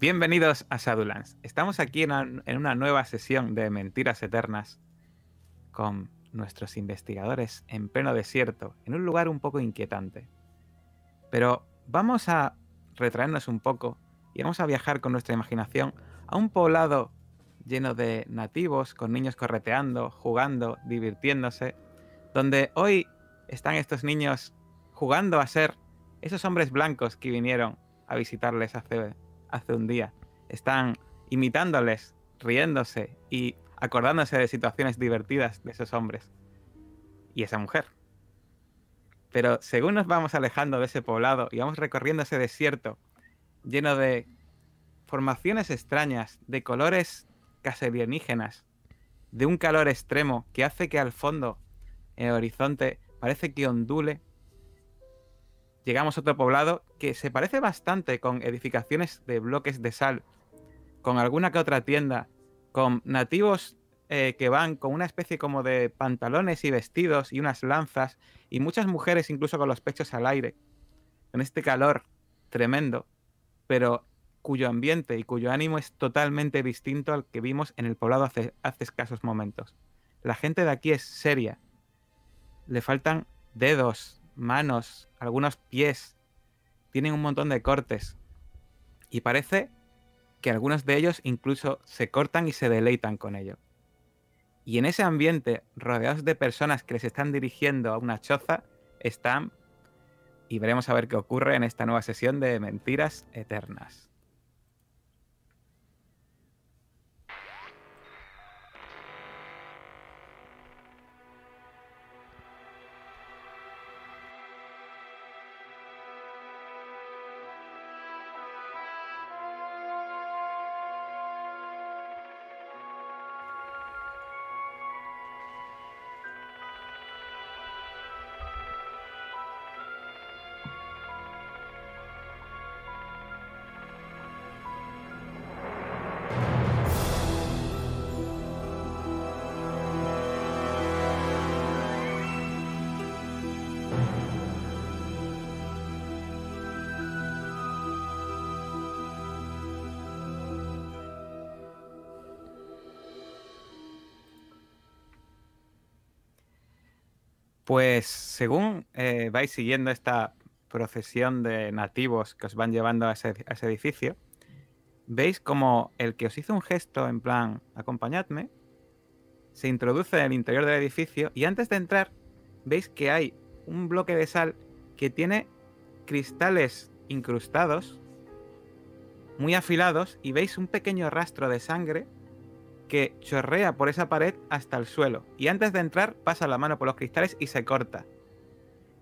Bienvenidos a Shadowlands. Estamos aquí en en una nueva sesión de Mentiras Eternas con nuestros investigadores en pleno desierto, en un lugar un poco inquietante. Pero vamos a retraernos un poco y vamos a viajar con nuestra imaginación a un poblado lleno de nativos, con niños correteando, jugando, divirtiéndose, donde hoy están estos niños jugando a ser esos hombres blancos que vinieron a visitarles hace, hace un día. Están imitándoles, riéndose y acordándose de situaciones divertidas de esos hombres y esa mujer. Pero según nos vamos alejando de ese poblado y vamos recorriendo ese desierto lleno de formaciones extrañas, de colores casi alienígenas, de un calor extremo que hace que al fondo, en el horizonte, parece que ondule, llegamos a otro poblado que se parece bastante con edificaciones de bloques de sal, con alguna que otra tienda, con nativos eh, que van con una especie como de pantalones y vestidos y unas lanzas, y muchas mujeres incluso con los pechos al aire, con este calor tremendo, pero cuyo ambiente y cuyo ánimo es totalmente distinto al que vimos en el poblado hace escasos momentos. La gente de aquí es seria. Le faltan dedos, manos, algunos pies. Tienen un montón de cortes. Y parece que algunos de ellos incluso se cortan y se deleitan con ello. Y en ese ambiente, rodeados de personas que les están dirigiendo a una choza, están... Y veremos a ver qué ocurre en esta nueva sesión de Mentiras Eternas. Pues según eh, vais siguiendo esta procesión de nativos que os van llevando a ese, a ese, edificio, veis como el que os hizo un gesto en plan, acompañadme, se introduce en el interior del edificio y antes de entrar veis que hay un bloque de sal que tiene cristales incrustados, muy afilados, y veis un pequeño rastro de sangre que chorrea por esa pared hasta el suelo. Y antes de entrar pasa la mano por los cristales y se corta.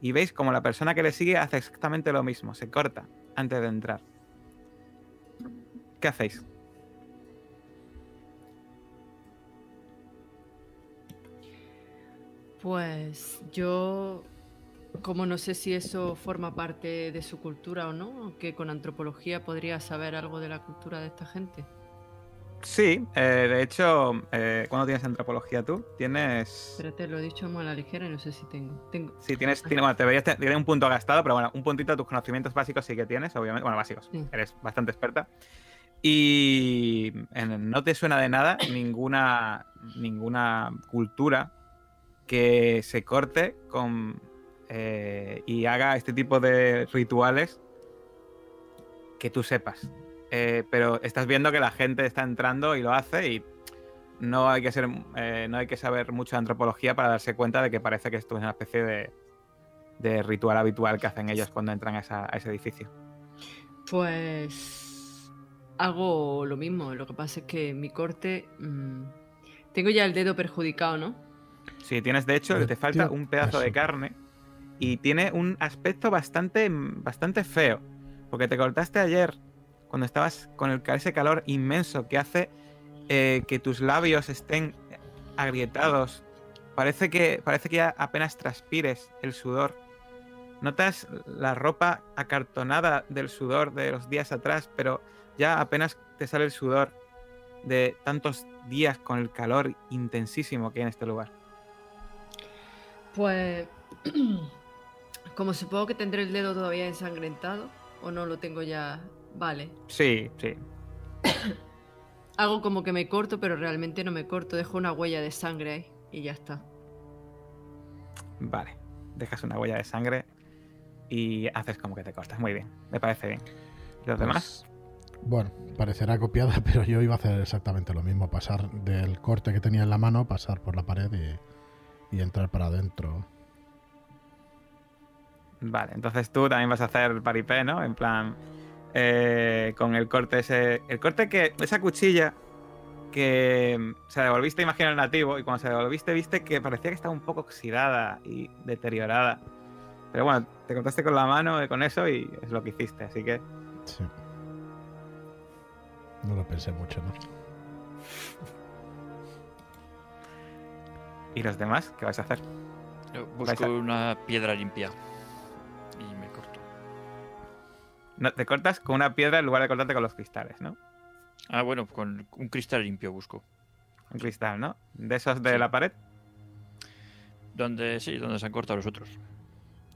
Y veis como la persona que le sigue hace exactamente lo mismo, se corta antes de entrar. ¿Qué hacéis? Pues yo, como no sé si eso forma parte de su cultura o no, que con antropología podría saber algo de la cultura de esta gente. Sí, eh, de hecho, eh, ¿cuándo tienes antropología tú? Tienes. Espérate, lo he dicho muy a la ligera y no sé si tengo. tengo... Sí, tienes, tiene, bueno, te verías tener un punto gastado, pero bueno, un puntito de tus conocimientos básicos sí que tienes, obviamente. Bueno, básicos, sí. eres bastante experta. Y en, no te suena de nada ninguna, ninguna cultura que se corte con eh, y haga este tipo de rituales que tú sepas. Eh, pero estás viendo que la gente está entrando y lo hace y no hay que ser eh, no hay que saber mucho de antropología para darse cuenta de que parece que esto es una especie de, de ritual habitual que hacen ellos cuando entran a, esa, a, ese edificio. Pues hago lo mismo, lo que pasa es que mi corte mmm, tengo ya el dedo perjudicado, ¿no? Sí, tienes de hecho, te falta un pedazo de carne y tiene un aspecto bastante, bastante feo, porque te cortaste ayer cuando estabas con el, ese calor inmenso que hace eh, que tus labios estén agrietados. Parece que, parece que apenas transpires el sudor. Notas la ropa acartonada del sudor de los días atrás, pero ya apenas te sale el sudor de tantos días con el calor intensísimo que hay en este lugar. Pues, como supongo que tendré el dedo todavía ensangrentado, o no lo tengo ya Vale. Sí, sí. Hago como que me corto, pero realmente no me corto. Dejo una huella de sangre ahí y ya está. Vale. Dejas una huella de sangre y haces como que te cortas. Muy bien. Me parece bien. ¿Y los Pues, demás? Bueno, parecerá copiada, pero yo iba a hacer exactamente lo mismo. Pasar del corte que tenía en la mano, pasar por la pared y, y entrar para adentro. Vale, entonces tú también vas a hacer paripé, ¿no? En plan, eh, con el corte ese. El corte que. Esa cuchilla que mm, se devolviste, imagino, al nativo, y cuando se devolviste, viste que parecía que estaba un poco oxidada y deteriorada. Pero bueno, te cortaste con la mano eh, con eso y es lo que hiciste, así que. Sí. No lo pensé mucho, ¿no? ¿Y los demás? ¿Qué vais a hacer? Yo busco a- una piedra limpia No, te cortas con una piedra en lugar de cortarte con los cristales, ¿no? Ah, bueno, con un cristal limpio busco. Un cristal, ¿no? De esos de Sí. la pared. Donde sí, donde se han cortado los otros.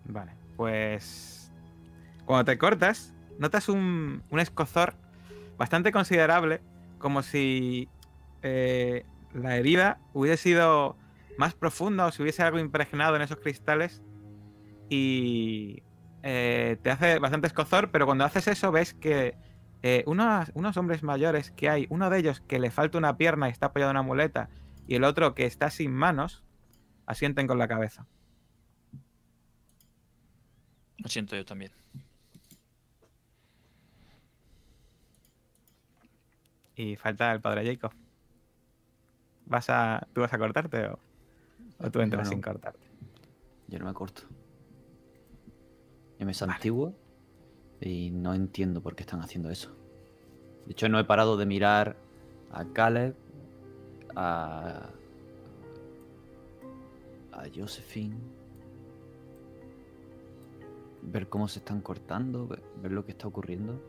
Vale, pues cuando te cortas, notas un, un escozor bastante considerable, como si eh, la herida hubiese sido más profunda o si hubiese algo impregnado en esos cristales y eh, te hace bastante escozor, pero cuando haces eso ves que eh, unos, unos hombres mayores que hay, uno de ellos que le falta una pierna y está apoyado en una muleta y el otro que está sin manos, asienten con la cabeza. Lo siento yo también. Y falta el padre Jacob. ¿Vas a, ¿Tú vas a cortarte o, o tú entras no. sin cortarte? Yo no me corto. Yo me santiguo y no entiendo por qué están haciendo eso. De hecho, no he parado de mirar a Caleb, a. a Josephine. Ver cómo se están cortando, ver, ver lo que está ocurriendo.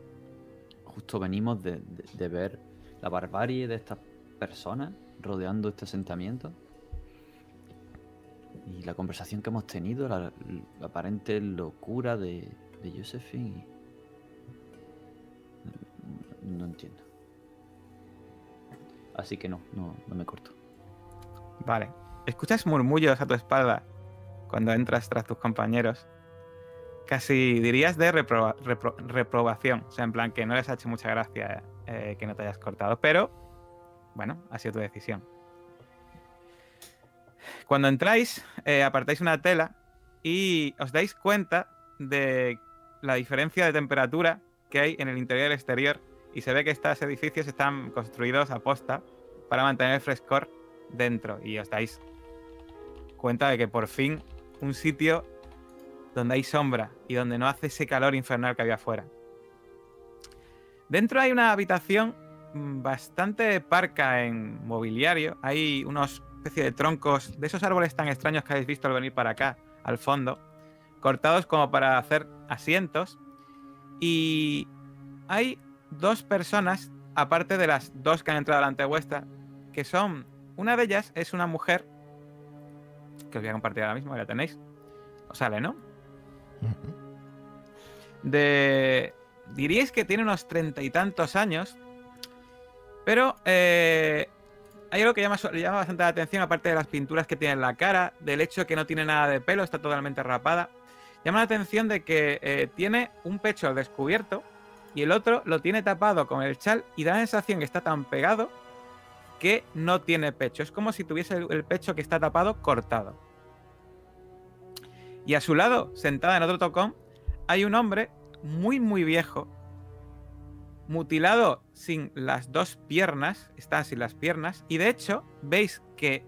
Justo venimos de, de- de ver la barbarie de estas personas rodeando este asentamiento. Y la conversación que hemos tenido, la, la aparente locura de, de Josephine. No, entiendo. Así que no, no, no me corto. Vale. Escuchas murmullos a tu espalda cuando entras tras tus compañeros. Casi dirías de reproba- repro- reprobación. O sea, en plan que no les ha hecho mucha gracia eh, que no te hayas cortado. Pero, bueno, ha sido tu decisión. Cuando entráis, eh, apartáis una tela y os dais cuenta de la diferencia de temperatura que hay en el interior y el exterior. Y se ve que estos edificios están construidos a posta para mantener el frescor dentro. Y os dais cuenta de que por fin un sitio donde hay sombra y donde no hace ese calor infernal que había afuera. Dentro hay una habitación mm, bastante parca en mobiliario. Hay unos especie de troncos de esos árboles tan extraños que habéis visto al venir para acá, al fondo, cortados como para hacer asientos. Y hay dos personas, aparte de las dos que han entrado delante vuestra, que son. Una de ellas es una mujer. Que os voy a compartir ahora mismo, ya la tenéis. Os sale, ¿no? De. Diríais que tiene unos treinta y tantos años. Pero eh, hay algo que llama, llama bastante la atención, aparte de las pinturas que tiene en la cara, del hecho de que no tiene nada de pelo, está totalmente rapada. Llama la atención de que eh, tiene un pecho descubierto y el otro lo tiene tapado con el chal y da la sensación que está tan pegado que no tiene pecho. Es como si tuviese el, el pecho que está tapado cortado. Y a su lado, sentada en otro tocón, hay un hombre muy, muy viejo, mutilado sin las dos piernas, está sin las piernas, y de hecho veis que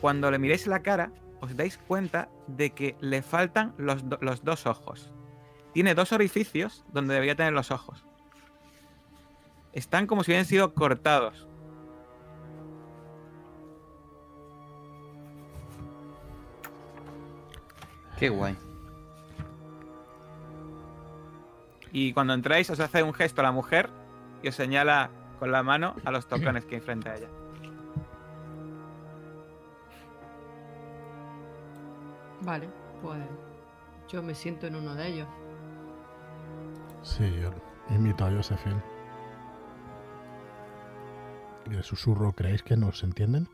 cuando le miréis la cara, os dais cuenta de que le faltan los, los dos ojos. Tiene dos orificios donde debería tener los ojos. Están como si hubieran sido cortados. Qué guay. Y cuando entráis os hace un gesto a la mujer y os señala con la mano a los tocones que hay frente a ella. Vale, pues yo me siento en uno de ellos. Sí, yo imito a Josephine. Y el susurro, ¿creéis que nos entienden?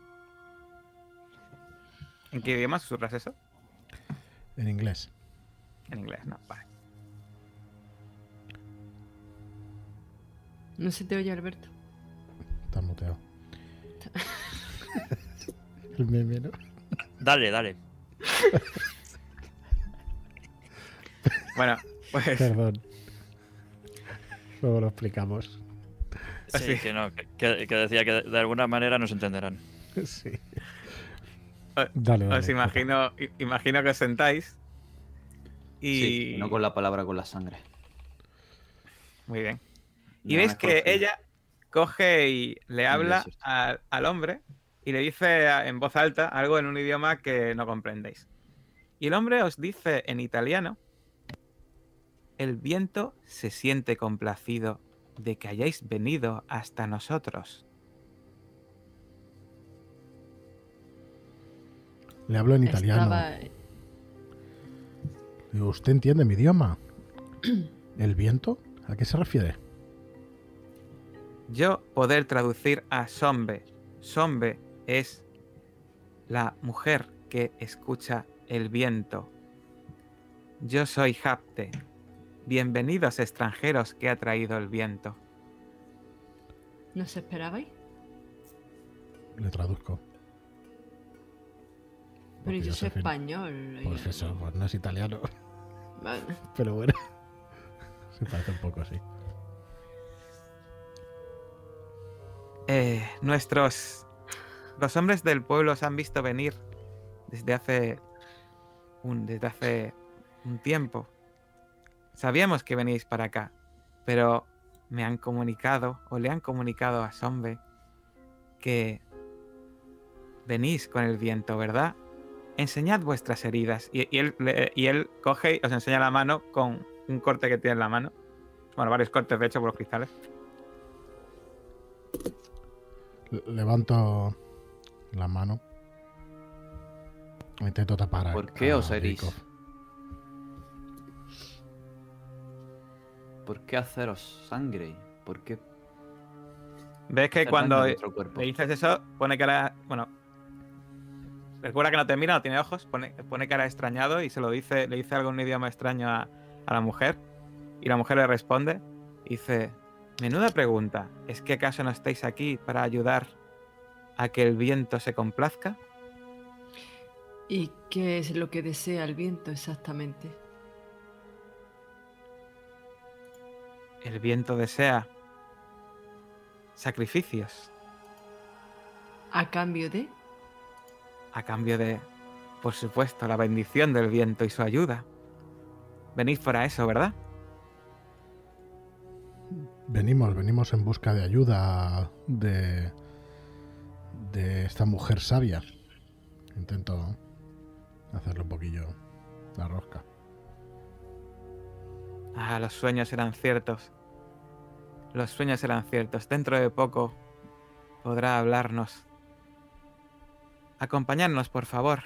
¿En qué idioma susurras eso? En inglés. En inglés, no. Vale. No se te oye, Alberto. Está muteado. el meme, ¿no? Dale, dale. Bueno, pues Perdón. Luego lo explicamos. Sí, Sí. que no, que, que decía que de, de alguna manera nos entenderán. Sí. Dale, dale. os imagino, imagino que os sentáis. Y. Sí, no con la palabra, con la sangre. Muy bien. Y No, veis es que ella coge y le habla al, al hombre y le dice en voz alta algo en un idioma que no comprendéis. Y el hombre os dice en italiano, el viento se siente complacido de que hayáis venido hasta nosotros. Le hablo en italiano. Estaba... Digo, ¿usted entiende mi idioma? ¿El viento? ¿A qué se refiere? Yo poder traducir a Sombe. Sombe es la mujer que escucha el viento. Yo soy Hapte. Bienvenidos extranjeros que ha traído el viento. ¿Nos esperabais? Le traduzco. Pero yo yo soy fin- español. Pues eso, pues no es italiano. Bueno, Pero bueno. Se parece un poco así. Eh, nuestros. Los hombres del pueblo os han visto venir desde hace. Un, desde hace un tiempo. Sabíamos que venís para acá, pero me han comunicado, o le han comunicado a Sombe, que venís con el viento, ¿verdad? Enseñad vuestras heridas. Y, él, y él coge y os enseña la mano con un corte que tiene en la mano. Bueno, varios cortes, de hecho, por los cristales. Le- Levanto la mano. Intento tapar a ¿Por qué a os herís? ¿Por qué haceros sangre? ¿Por qué Ves que cuando le dices eso, pone cara. Bueno. Recuerda que no te mira, no tiene ojos, pone, pone cara extrañado y se lo dice, le dice algo en un idioma extraño a, a la mujer. Y la mujer le responde. y Dice: Menuda pregunta. ¿Es que acaso no estáis aquí para ayudar a que el viento se complazca? ¿Y qué es lo que desea el viento exactamente? El viento desea sacrificios ¿A cambio de? a cambio de, por supuesto, la bendición del viento y su ayuda. Venís para eso, ¿verdad? Venimos, venimos en busca de ayuda de, de esta mujer sabia. Intento hacerle un poquillo la rosca. Ah, los sueños eran ciertos. Los sueños eran ciertos. Dentro de poco podrá hablarnos. Acompañadnos, por favor.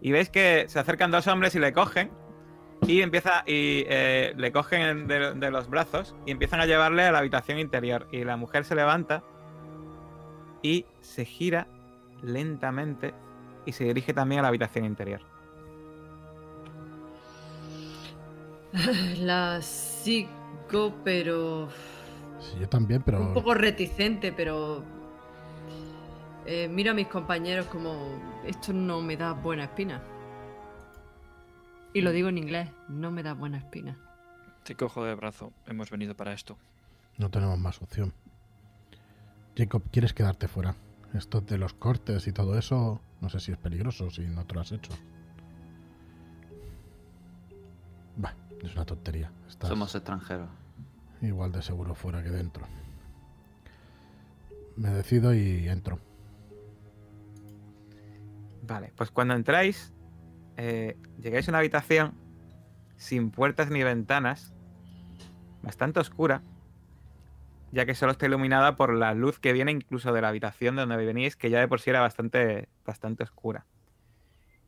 Y veis que se acercan dos hombres y le cogen. Y empieza. Y eh, le cogen de, de los brazos. Y empiezan a llevarle a la habitación interior. Y la mujer se levanta. Y se gira lentamente. Y se dirige también a la habitación interior. La sigo, pero Sí, yo también, pero un poco reticente, pero eh, miro a mis compañeros como esto no me da buena espina. Y lo digo en inglés, no me da buena espina. Te cojo de brazo. Hemos venido para esto. no tenemos más opción. Jacob, ¿quieres quedarte fuera? Esto de los cortes y todo eso, no sé si es peligroso si no te lo has hecho. Bah, es una tontería. Estás Somos extranjeros. igual de seguro fuera que dentro. Me decido y entro. Vale, pues cuando entráis, eh, llegáis a una habitación sin puertas ni ventanas, bastante oscura, ya que solo está iluminada por la luz que viene incluso de la habitación de donde venís, que ya de por sí era bastante, bastante oscura.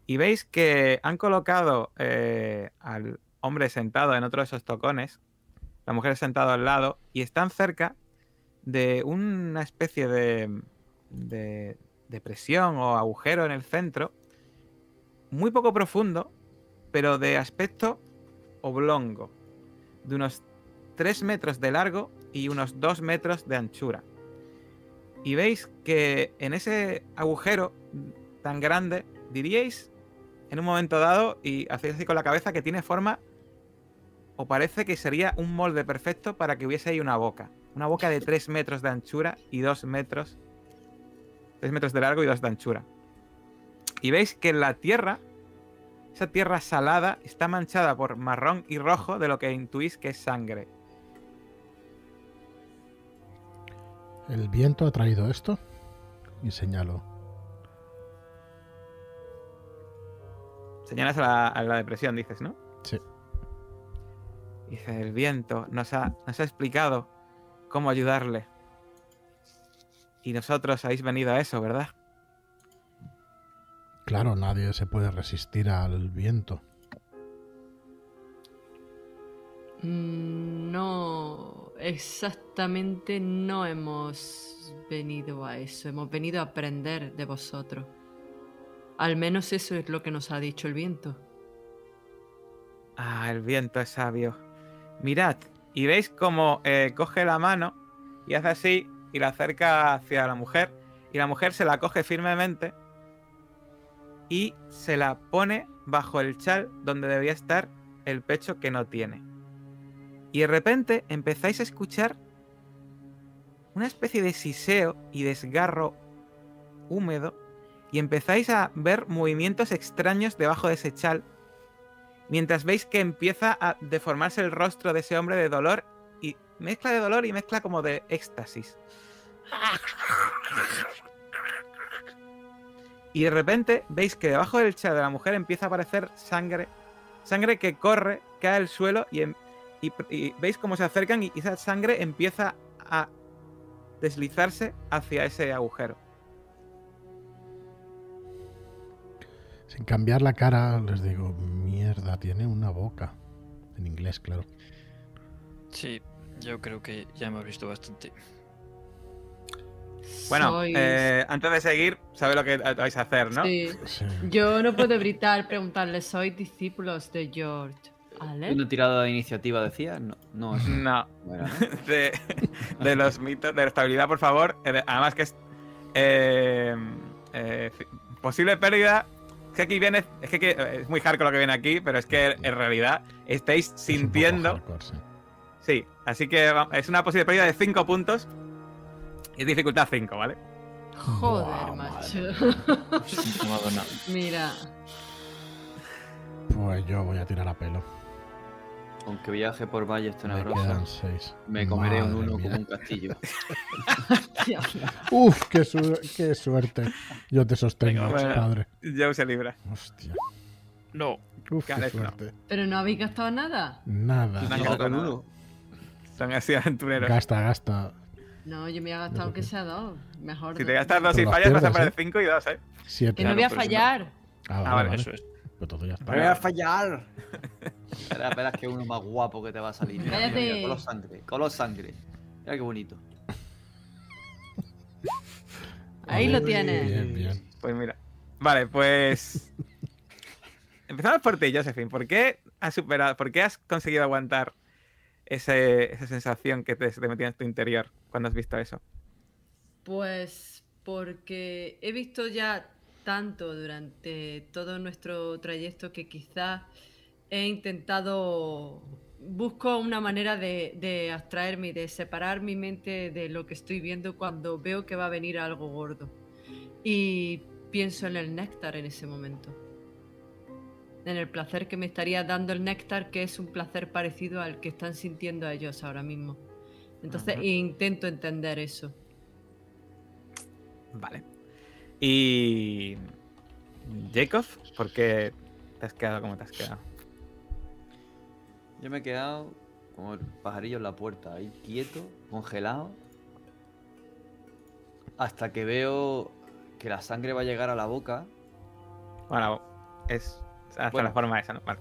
Y veis que han colocado eh, al hombre sentado en otro de esos tocones, la mujer sentada al lado, y están cerca de una especie de, de depresión o agujero en el centro, muy poco profundo, pero de aspecto oblongo, de unos 3 metros de largo y unos 2 metros de anchura. Y veis que en ese agujero tan grande, diríais en un momento dado, y hacéis así con la cabeza, que tiene forma, o parece que sería un molde perfecto para que hubiese ahí una boca. Una boca de 3 metros de anchura y 2 metros. 3 metros de largo y 2 de anchura. Y veis que la tierra, esa tierra salada, está manchada por marrón y rojo de lo que intuís que es sangre. El viento ha traído esto. Y señalo. Señalas a la, a la depresión, dices, ¿no? Sí. Dice, el viento nos ha, nos ha explicado cómo ayudarle. Y nosotros habéis venido a eso, ¿verdad? Claro, nadie se puede resistir al viento. Mm, No, exactamente no hemos venido a eso. Hemos venido a aprender de vosotros. Al menos eso es lo que nos ha dicho el viento. Ah, el viento es sabio. Mirad, y veis cómo eh, coge la mano y hace así y la acerca hacia la mujer. Y la mujer se la coge firmemente y se la pone bajo el chal donde debía estar el pecho que no tiene. Y de repente empezáis a escuchar una especie de siseo y desgarro húmedo y empezáis a ver movimientos extraños debajo de ese chal mientras veis que empieza a deformarse el rostro de ese hombre de dolor y mezcla de dolor y mezcla como de éxtasis. Y de repente veis que debajo del chal de la mujer empieza a aparecer sangre, sangre que corre, cae al suelo y, em- y- y veis cómo se acercan y esa sangre empieza a deslizarse hacia ese agujero. Sin cambiar la cara, les digo, mierda, tiene una boca. En inglés, claro. Sí, yo creo que ya hemos visto bastante. Bueno, Sois- eh, antes de seguir, sabéis lo que vais a hacer, ¿no? Sí. Sí. Yo no puedo evitar preguntarle, ¿sois discípulos de George Allen? ¿Una tirada de iniciativa decía? No, no es. No. Bueno, ¿no? De, de los mitos de la estabilidad, por favor. Eh, de- Además que es eh, eh, posible pérdida. Es que aquí viene, es que, que- es muy hardcore lo que viene aquí, pero es que en realidad estáis Es un poco sintiendo. hardcore, sí. Sí, así que es una posible pérdida de 5 puntos. Es dificultad 5, ¿vale? Joder, macho. No nada. Mira, Pues yo voy a tirar a pelo. Aunque viaje por valles Me tenebrosos, quedan seis. me comeré un uno mía. como un castillo. Uf, qué, su- qué suerte. Yo te sostengo, Venga, bueno. padre. Joe se libra. Hostia. No. Uf, qué no. suerte. pero no habéis gastado nada. Nada. No, No, uno. Son así aventureros. Gasta, gasta. No, yo me he gastado aunque sea dos. Mejor. Si dos. te gastas dos y fallas, vas a perder 5 y 2, ¿eh? Siete. Que no voy a fallar. Ah, vale, Ah, vale, vale. Eso es. Pero todo ya está. Voy a fallar! Espera, espera, es que uno más guapo que te va a salir. Mira, mira, mira, color sangre, color sangre. Mira qué bonito. Ahí lo tienes. Bien, bien. Pues mira. Vale, pues. Empezamos por ti, Josephine. ¿Por qué has superado, por qué has conseguido aguantar ese- esa sensación que te, te metía en tu interior cuando has visto eso? Pues porque he visto ya tanto durante todo nuestro trayecto que quizás he intentado, busco una manera de, de abstraerme y de separar mi mente de lo que estoy viendo cuando veo que va a venir algo gordo. Y pienso en el néctar en ese momento. En el placer que me estaría dando el néctar, que es un placer parecido al que están sintiendo ellos ahora mismo. Entonces intento entender eso. Vale. Y. Jacob, ¿por qué te has quedado como te has quedado? Yo me he quedado como el pajarillo en la puerta, ahí quieto, congelado. Hasta que veo que la sangre va a llegar a la boca. Bueno, es hasta Bueno. la forma esa, ¿no? Vale.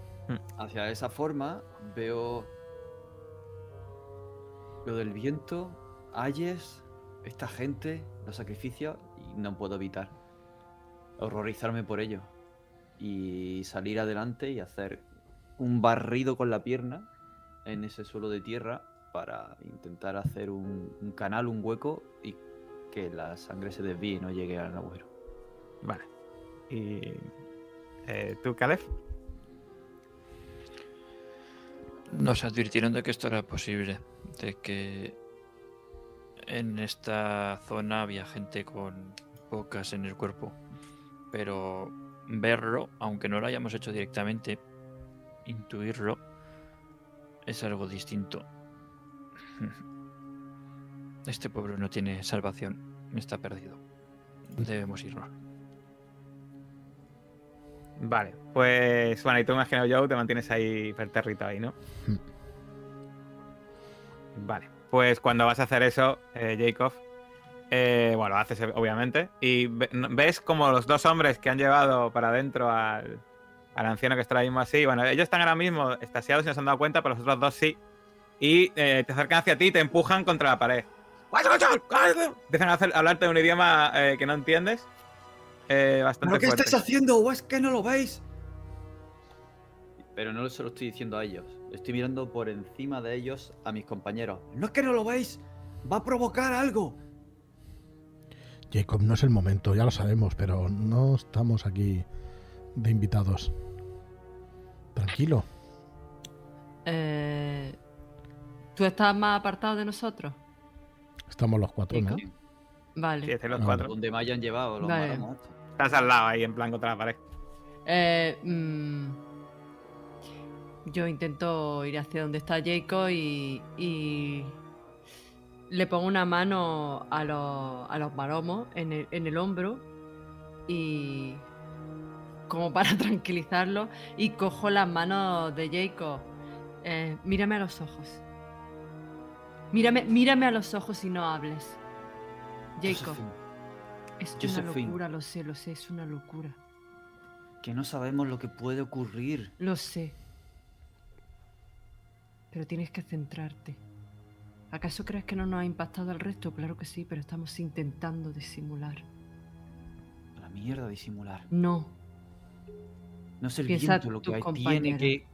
Hacia esa forma veo lo del viento Ayes, esta gente, los sacrificios, y no puedo evitar horrorizarme por ello. Y salir adelante y hacer un barrido con la pierna en ese suelo de tierra para intentar hacer un, un canal, un hueco y que la sangre se desvíe y no llegue al agujero. Vale. ¿Y eh, tú, Caleb? Nos advirtieron de que esto era posible, de que en esta zona había gente con bocas en el cuerpo, pero verlo, aunque no lo hayamos hecho directamente, intuirlo es algo distinto. Este pueblo no tiene salvación, está perdido. Debemos irnos. Vale, pues bueno, y tú imagino, Joe, te mantienes ahí perterrito ahí, ¿no? Mm. Vale, pues cuando vas a hacer eso, eh, Jacob, eh, bueno, lo haces obviamente, y ves como los dos hombres que han llevado para adentro al, al anciano que está ahora mismo así, bueno, ellos están ahora mismo estasiados y no se han dado cuenta, pero los otros dos sí, y eh, te acercan hacia ti y te empujan contra la pared. Empiezan a hacer, a hablarte de un idioma eh, que no entiendes. Eh, bastante ¿Pero qué fuerte. estáis haciendo? ¿O es que no lo veis? Pero no se lo estoy diciendo a ellos. Estoy mirando por encima de ellos a mis compañeros. ¿No es que no lo veis? Va a provocar algo. Jacob, no es el momento, ya lo sabemos, pero no estamos aquí de invitados. Tranquilo. Eh, ¿Tú estás más apartado de nosotros? Estamos los cuatro, ¿no? Vale. Sí, los cuatro. Donde me hayan llevado los Vale. maromos. Estás al lado ahí, en plan contra la pared. Eh, mm, yo intento ir hacia donde está Jacob y, y le pongo una mano a los, a los maromos en el, en el hombro y como para tranquilizarlo y cojo las manos de Jacob. Eh, mírame a los ojos. Mírame, mírame a los ojos y no hables. Jacob, es una Josephine. locura, lo sé, lo sé, es una locura. Que no sabemos lo que puede ocurrir. Lo sé. Pero tienes que centrarte. ¿Acaso crees que no nos ha impactado al resto? Claro que sí, pero estamos intentando disimular. La mierda disimular. No, No es el Piensa viento lo que hay- tiene que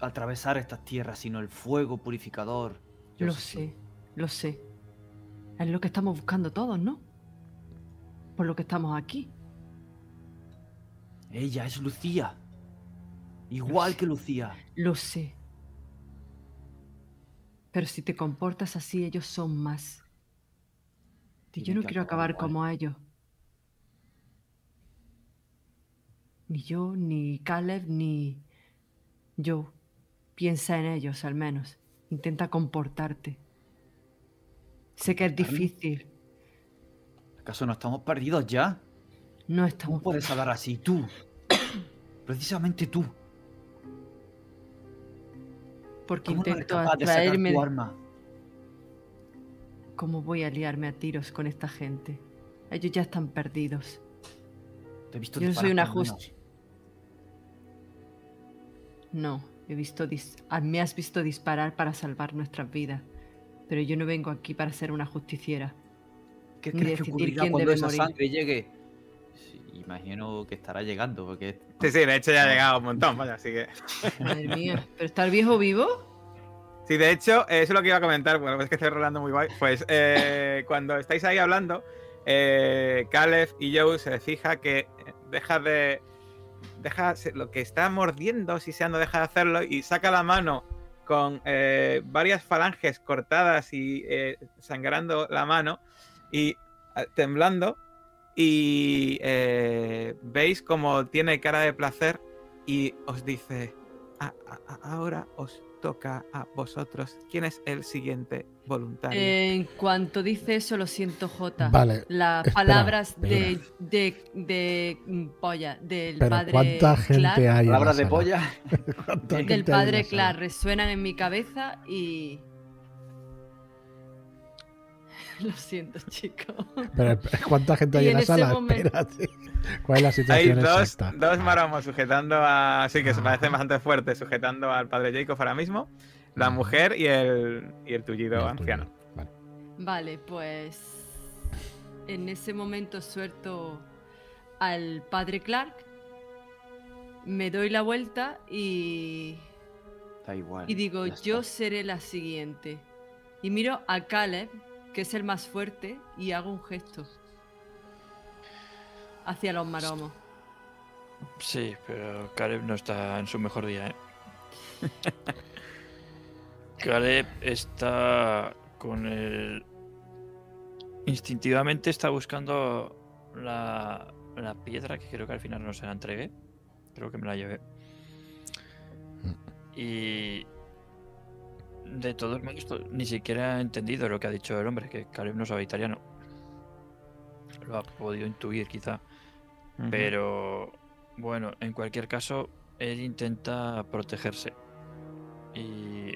atravesar estas tierras, sino el fuego purificador. lo Josephine. sé, lo sé. Es lo que estamos buscando todos, ¿no? Por lo que estamos aquí. Ella es Lucía. Igual que Lucía. Lo sé. Pero si te comportas así, ellos son más. Y yo no quiero acabar igual. como ellos. Ni yo, ni Caleb, ni yo. Piensa en ellos, al menos. Intenta comportarte. Sé que es difícil. ¿Acaso no estamos perdidos ya? No ¿Cómo estamos. puedes hablar así? Tú. Precisamente tú. Porque ¿Cómo no intento de sacar atraerme. tu arma? ¿Cómo voy a liarme a tiros con esta gente? Ellos ya están perdidos. Te he visto Yo no soy una con just- manos. No, he visto dis- ah, me has visto disparar para salvar nuestras vidas. Pero yo no vengo aquí para ser una justiciera. ¿Qué ni crees que ocurrirá quién cuando esa morir. sangre llegue? Imagino que estará llegando, porque Sí, sí, de hecho ya ha llegado un montón, vaya, así que. Madre mía. ¿Pero está el viejo vivo? Sí, de hecho, eh, eso es lo que iba a comentar, bueno, es que estoy rolando muy guay. Pues eh, cuando estáis ahí hablando, eh, Caleb y Joe se fija que deja de. Deja lo que está mordiendo, si se no deja de hacerlo, y saca la mano con eh, varias falanges cortadas y eh, sangrando la mano y temblando. Y eh, veis como tiene cara de placer y os dice: "A- a- a- Ahora os toca a vosotros. ¿Quién es el siguiente voluntario? En cuanto dice eso, lo siento, Jota. Vale, Las espera, palabras de, de, de mm, polla, del Pero padre ¿cuánta gente Clark, hay? en la palabras de polla. ¿Cuánta del padre? Clark resuenan en mi cabeza y... Lo siento, chicos. Pero, ¿Cuánta gente hay en en la sala? momento- Espérate. ¿Cuál es la Hay situación dos, exacta? dos maromos sujetando a. Sí, que se Ah. parecen bastante fuertes, sujetando al padre Jacob ahora mismo. La Ujú. mujer y el, y el tullido anciano. Vale. Vale, pues en ese momento suelto al padre Clark, me doy la vuelta y, Da igual. y digo, yo seré la siguiente. Y miro a Caleb, que es el más fuerte, y hago un gesto hacia los maromos. Sí, pero Caleb no está en su mejor día, ¿eh? Caleb está con el... Instintivamente está buscando la, la piedra, que creo que al final no se la entregué. Creo que me la llevé. Y... De todos modos, ni siquiera he entendido lo que ha dicho el hombre, que Caleb no sabe italiano. Lo ha podido intuir, quizá. Pero bueno, en cualquier caso, él intenta protegerse y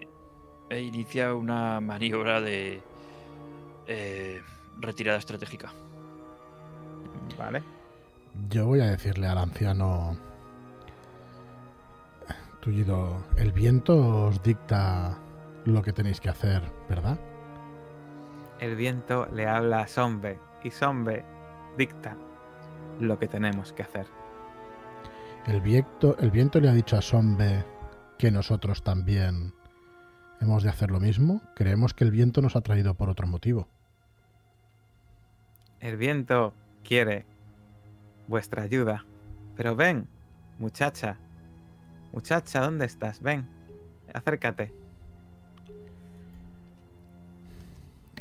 e inicia una maniobra de eh, retirada estratégica. Vale. Yo voy a decirle al anciano Tullido, el viento os dicta lo que tenéis que hacer, ¿verdad? El viento le habla a Sombe y Sombe dicta lo que tenemos que hacer. El viento, el viento le ha dicho a Sombe que nosotros también hemos de hacer lo mismo. Creemos que el viento nos ha traído por otro motivo. El viento quiere vuestra ayuda. Pero ven, muchacha. Muchacha, ¿dónde estás? Ven, acércate.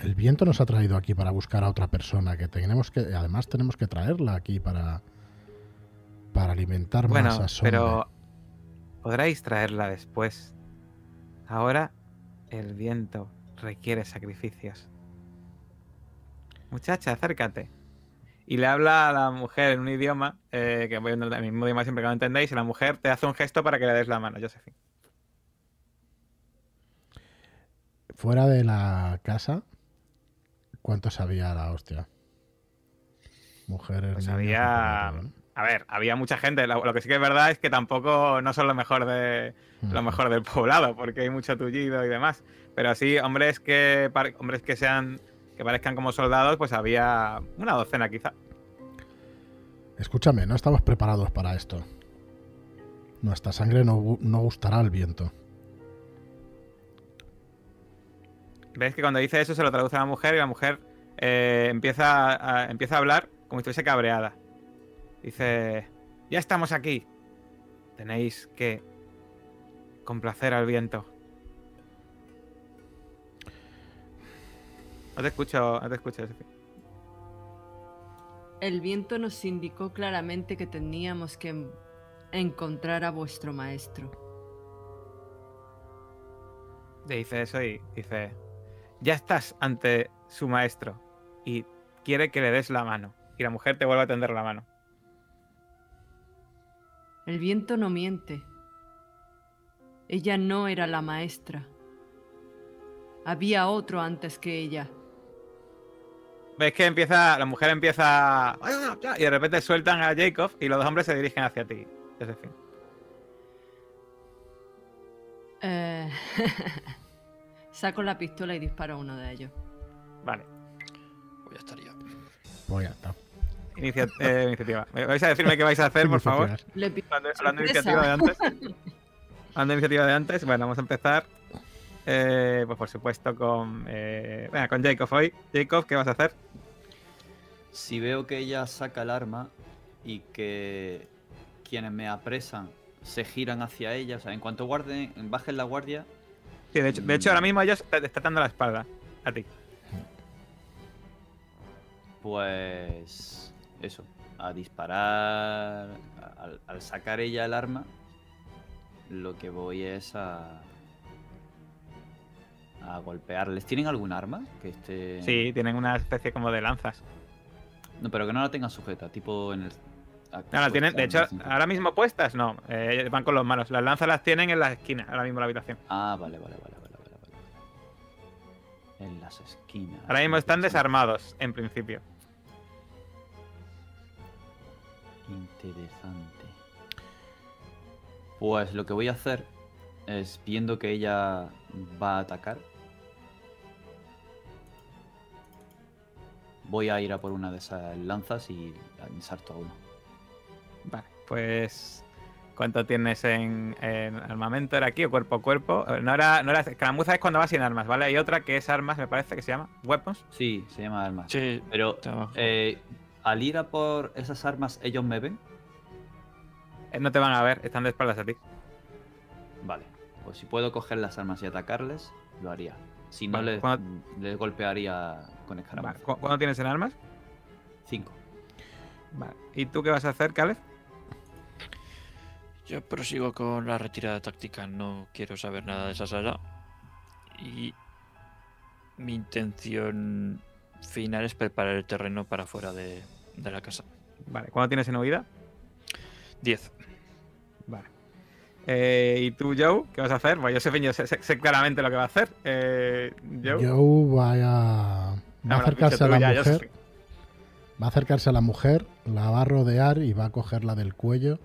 El viento nos ha traído aquí para buscar a otra persona que tenemos que, además tenemos que traerla aquí para para alimentar Bueno, más a Sombe. pero podréis traerla después. Ahora el viento requiere sacrificios. Muchacha, acércate. Y le habla a la mujer en un idioma, eh, que voy a el mismo idioma siempre que lo entendéis, y la mujer te hace un gesto para que le des la mano, Josephine. Fuera de la casa, ¿cuántos había la hostia? Mujeres. Pues había. A ver, había mucha gente. Lo, lo que sí que es verdad es que tampoco no son lo mejor de ¿no? lo mejor del poblado, porque hay mucho tullido y demás. Pero así, hombres que hombres que sean que parezcan como soldados, pues había una docena quizá. Escúchame, no estamos preparados para esto. Nuestra sangre no, no gustará al viento. Ves que cuando dice eso se lo traduce a la mujer y la mujer eh, empieza, a, empieza a hablar como si estuviese cabreada. Dice, ya estamos aquí. Tenéis que complacer al viento. No te escucho, no te escucho. El viento nos indicó claramente que teníamos que en- encontrar a vuestro maestro. Le dice eso y dice, ya estás ante su maestro y quiere que le des la mano. Y la mujer te vuelve a tender la mano. El viento no miente. Ella no era la maestra. Había otro antes que ella. Ves que empieza, la mujer empieza y de repente sueltan a Jacob y los dos hombres se dirigen hacia ti, Josephine. Eh, Saco la pistola y disparo a uno de ellos. Vale. Pues ya estaría. Voy a estar. Inicia- eh, iniciativa. ¿Me ¿Vais a decirme qué vais a hacer, por favor? Le Hablando, hablando de iniciativa de antes. Hablando de iniciativa de antes, bueno, vamos a empezar. eh, pues por supuesto con. eh, venga, con Jacob hoy. Jacob, ¿qué vas a hacer? Si veo que ella saca el arma y que quienes me apresan se giran hacia ella, o sea, en cuanto guarden, bajen la guardia, Sí, de hecho, de hecho ahora mismo ellos te, te están dando la espalda a ti. pues eso, a disparar, al sacar ella el arma, lo que voy es a a golpearles. ¿Tienen algún arma que esté? Sí, tienen una especie como de lanzas. No, pero que no la tengan sujeta, tipo en el. Aquí No, tienen, de hecho, ahora mismo puestas, no. eh, van con los manos. Las lanzas las tienen en la esquina, ahora mismo la habitación. Ah, vale, vale, vale, vale, vale, vale. En las esquinas. Ahora mismo están desarmados, en principio. Interesante. Pues lo que voy a hacer es, viendo que ella va a atacar, voy a ir a por una de esas lanzas y ensarto a uno. Vale, pues. ¿Cuánto tienes en, en armamento? ¿Era aquí o cuerpo a cuerpo? Eh, No era, no era. Escaramuza es cuando vas sin armas, ¿vale? Hay otra que es armas, me parece, que se llama Weapons. Sí, se llama armas. Sí, Pero eh, al ir a por esas armas, ¿ellos me ven? Eh, No te van a ver, están de espaldas a ti. Vale. Pues si puedo coger las armas y atacarles, lo haría. Si no, Vale, les, cuando- les golpearía con escaramuza. Vale, ¿cu- ¿Cuándo tienes en armas? Cinco. Vale. ¿Y tú qué vas a hacer, Caleb? Yo prosigo con la retirada táctica, no quiero saber nada de esa sala. Y mi intención final es preparar el terreno para fuera de, de la casa. Vale. ¿Cuándo tienes en huida? 10. Vale. Eh, ¿Y tú, Joe? ¿Qué vas a hacer? Pues yo sé, yo sé, sé- sé claramente lo que va a hacer. Eh, Joe. Joe va a, va acercarse a tú la ya, mujer. Va a acercarse a la mujer, la va a rodear y va a cogerla del cuello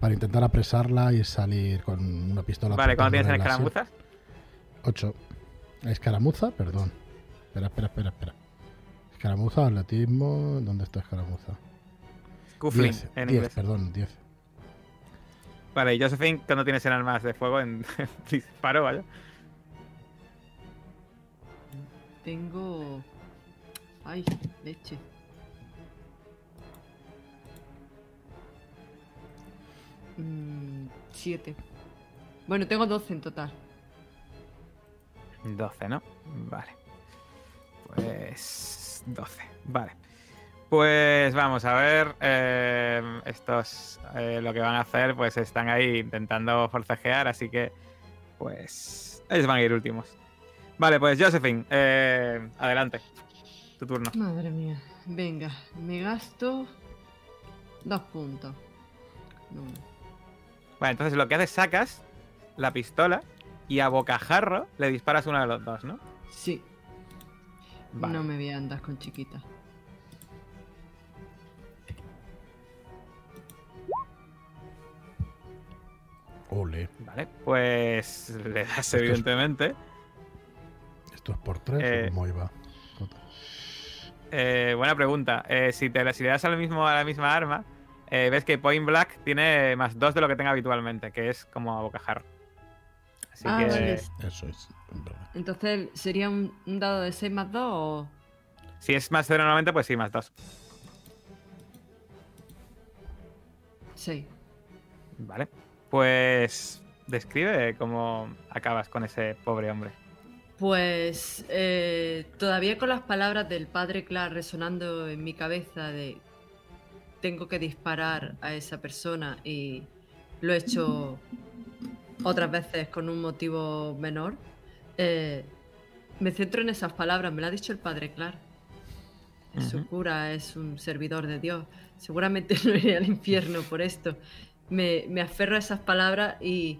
para intentar apresarla y salir con una pistola. Vale, ¿cuándo tienes en escaramuzas? sien. Ocho. Escaramuza, perdón. Espera, espera, espera, espera. Escaramuza, atletismo. ¿Dónde está escaramuza? Scuffling, Diez, en diez, inglés. perdón, 10. Vale, y Josephine, ¿cuándo tienes en armas de fuego? En disparo, vaya. Tengo. Ay, leche. Mm, siete. Bueno, tengo 12 en total. 12, ¿no? Vale. Pues 12. Vale. Pues vamos a ver. eh, estos eh, lo que van a hacer, pues están ahí intentando forcejear, así que pues ellos van a ir últimos. Vale, pues Josephine, eh, adelante. Tu turno. Madre mía. Venga, me gasto dos puntos. No. Vale, entonces lo que haces sacas la pistola y a bocajarro le disparas uno de los dos, ¿no? Sí, Vale. no me voy a andar con chiquita. Ole. Vale, pues le das Esto es- evidentemente. ¿Esto es por tres Eh, o cómo iba? Eh, buena pregunta. Eh, si, te, si le das al mismo, a la misma arma, eh, ves que Point Black tiene más dos de lo que tenga habitualmente, que es como a bocajarro. Así Ah, que vale. Eso es. Entonces, ¿sería un, un dado de 6 más 2 o...? si es más cero normalmente, pues sí, más dos. 6. Vale. Pues describe cómo acabas con ese pobre hombre. Pues eh, todavía con las palabras del padre Clark resonando en mi cabeza de tengo que disparar a esa persona y lo he hecho otras veces con un motivo menor, eh, me centro en esas palabras, me lo ha dicho el padre Clark. Es su Ujú. cura, es un servidor de Dios. Seguramente no iré al infierno por esto. Me, me aferro a esas palabras y,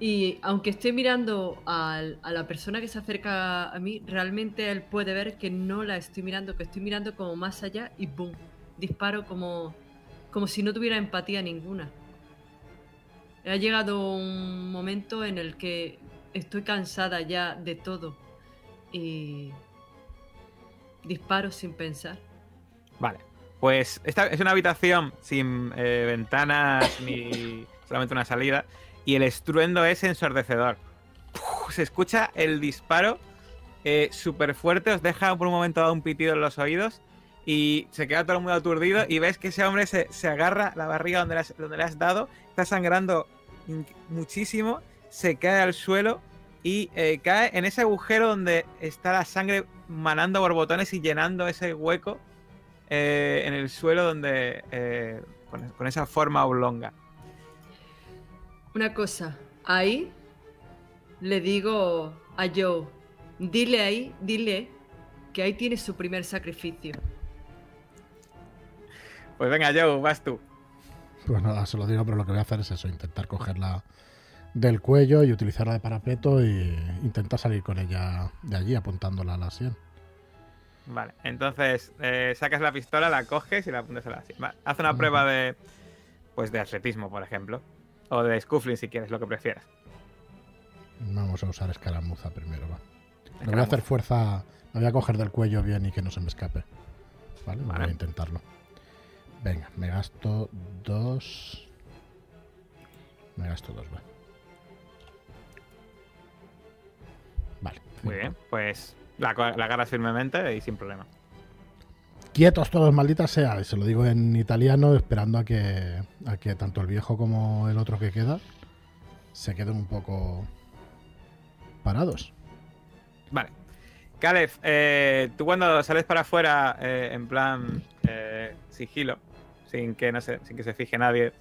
y aunque estoy mirando al- a la persona que se acerca a mí, realmente él puede ver que no la estoy mirando, que estoy mirando como más allá y ¡boom! Disparo como, como si no tuviera empatía ninguna. Ha llegado un momento en el que estoy cansada ya de todo y disparo sin pensar. Vale. Pues esta es una habitación sin eh, ventanas ni solamente una salida. Y el estruendo es ensordecedor. Uf, se escucha el disparo eh, súper fuerte, os deja por un momento dado un pitido en los oídos. Y se queda todo muy aturdido. Y ves que ese hombre se, se agarra la barriga donde le, has, donde le has dado. Está sangrando muchísimo. Se cae al suelo. Y eh, cae en ese agujero donde está la sangre manando borbotones y llenando ese hueco eh, en el suelo donde eh, con, con esa forma oblonga. Una cosa, ahí le digo a Joe, dile ahí, dile que ahí tiene su primer sacrificio. Pues venga, Joe, vas tú. Pues nada, se lo digo, pero lo que voy a hacer es eso, intentar cogerla del cuello y utilizarla de parapeto y intentar salir con ella de allí apuntándola a la sien. Vale, entonces eh, sacas la pistola, la coges y la apuntas a la sien. Vale, haz una prueba de pues de atletismo, por ejemplo. O de scuffling si quieres, lo que prefieras. Vamos a usar escaramuza primero, va. Le voy a hacer fuerza. Me voy a coger del cuello bien y que no se me escape. Vale, voy Vale. a intentarlo. Venga, me gasto dos. Me gasto dos, va. Vale. Muy bien, pues la, agarras firmemente y sin problema. Quietos todos, maldita sea. Se lo digo en italiano, esperando a que, a que tanto el viejo como el otro que queda se queden un poco parados. Vale. Caleb, eh, tú cuando sales para afuera eh, en plan eh, sigilo, sin que, no se, sin que se fije nadie,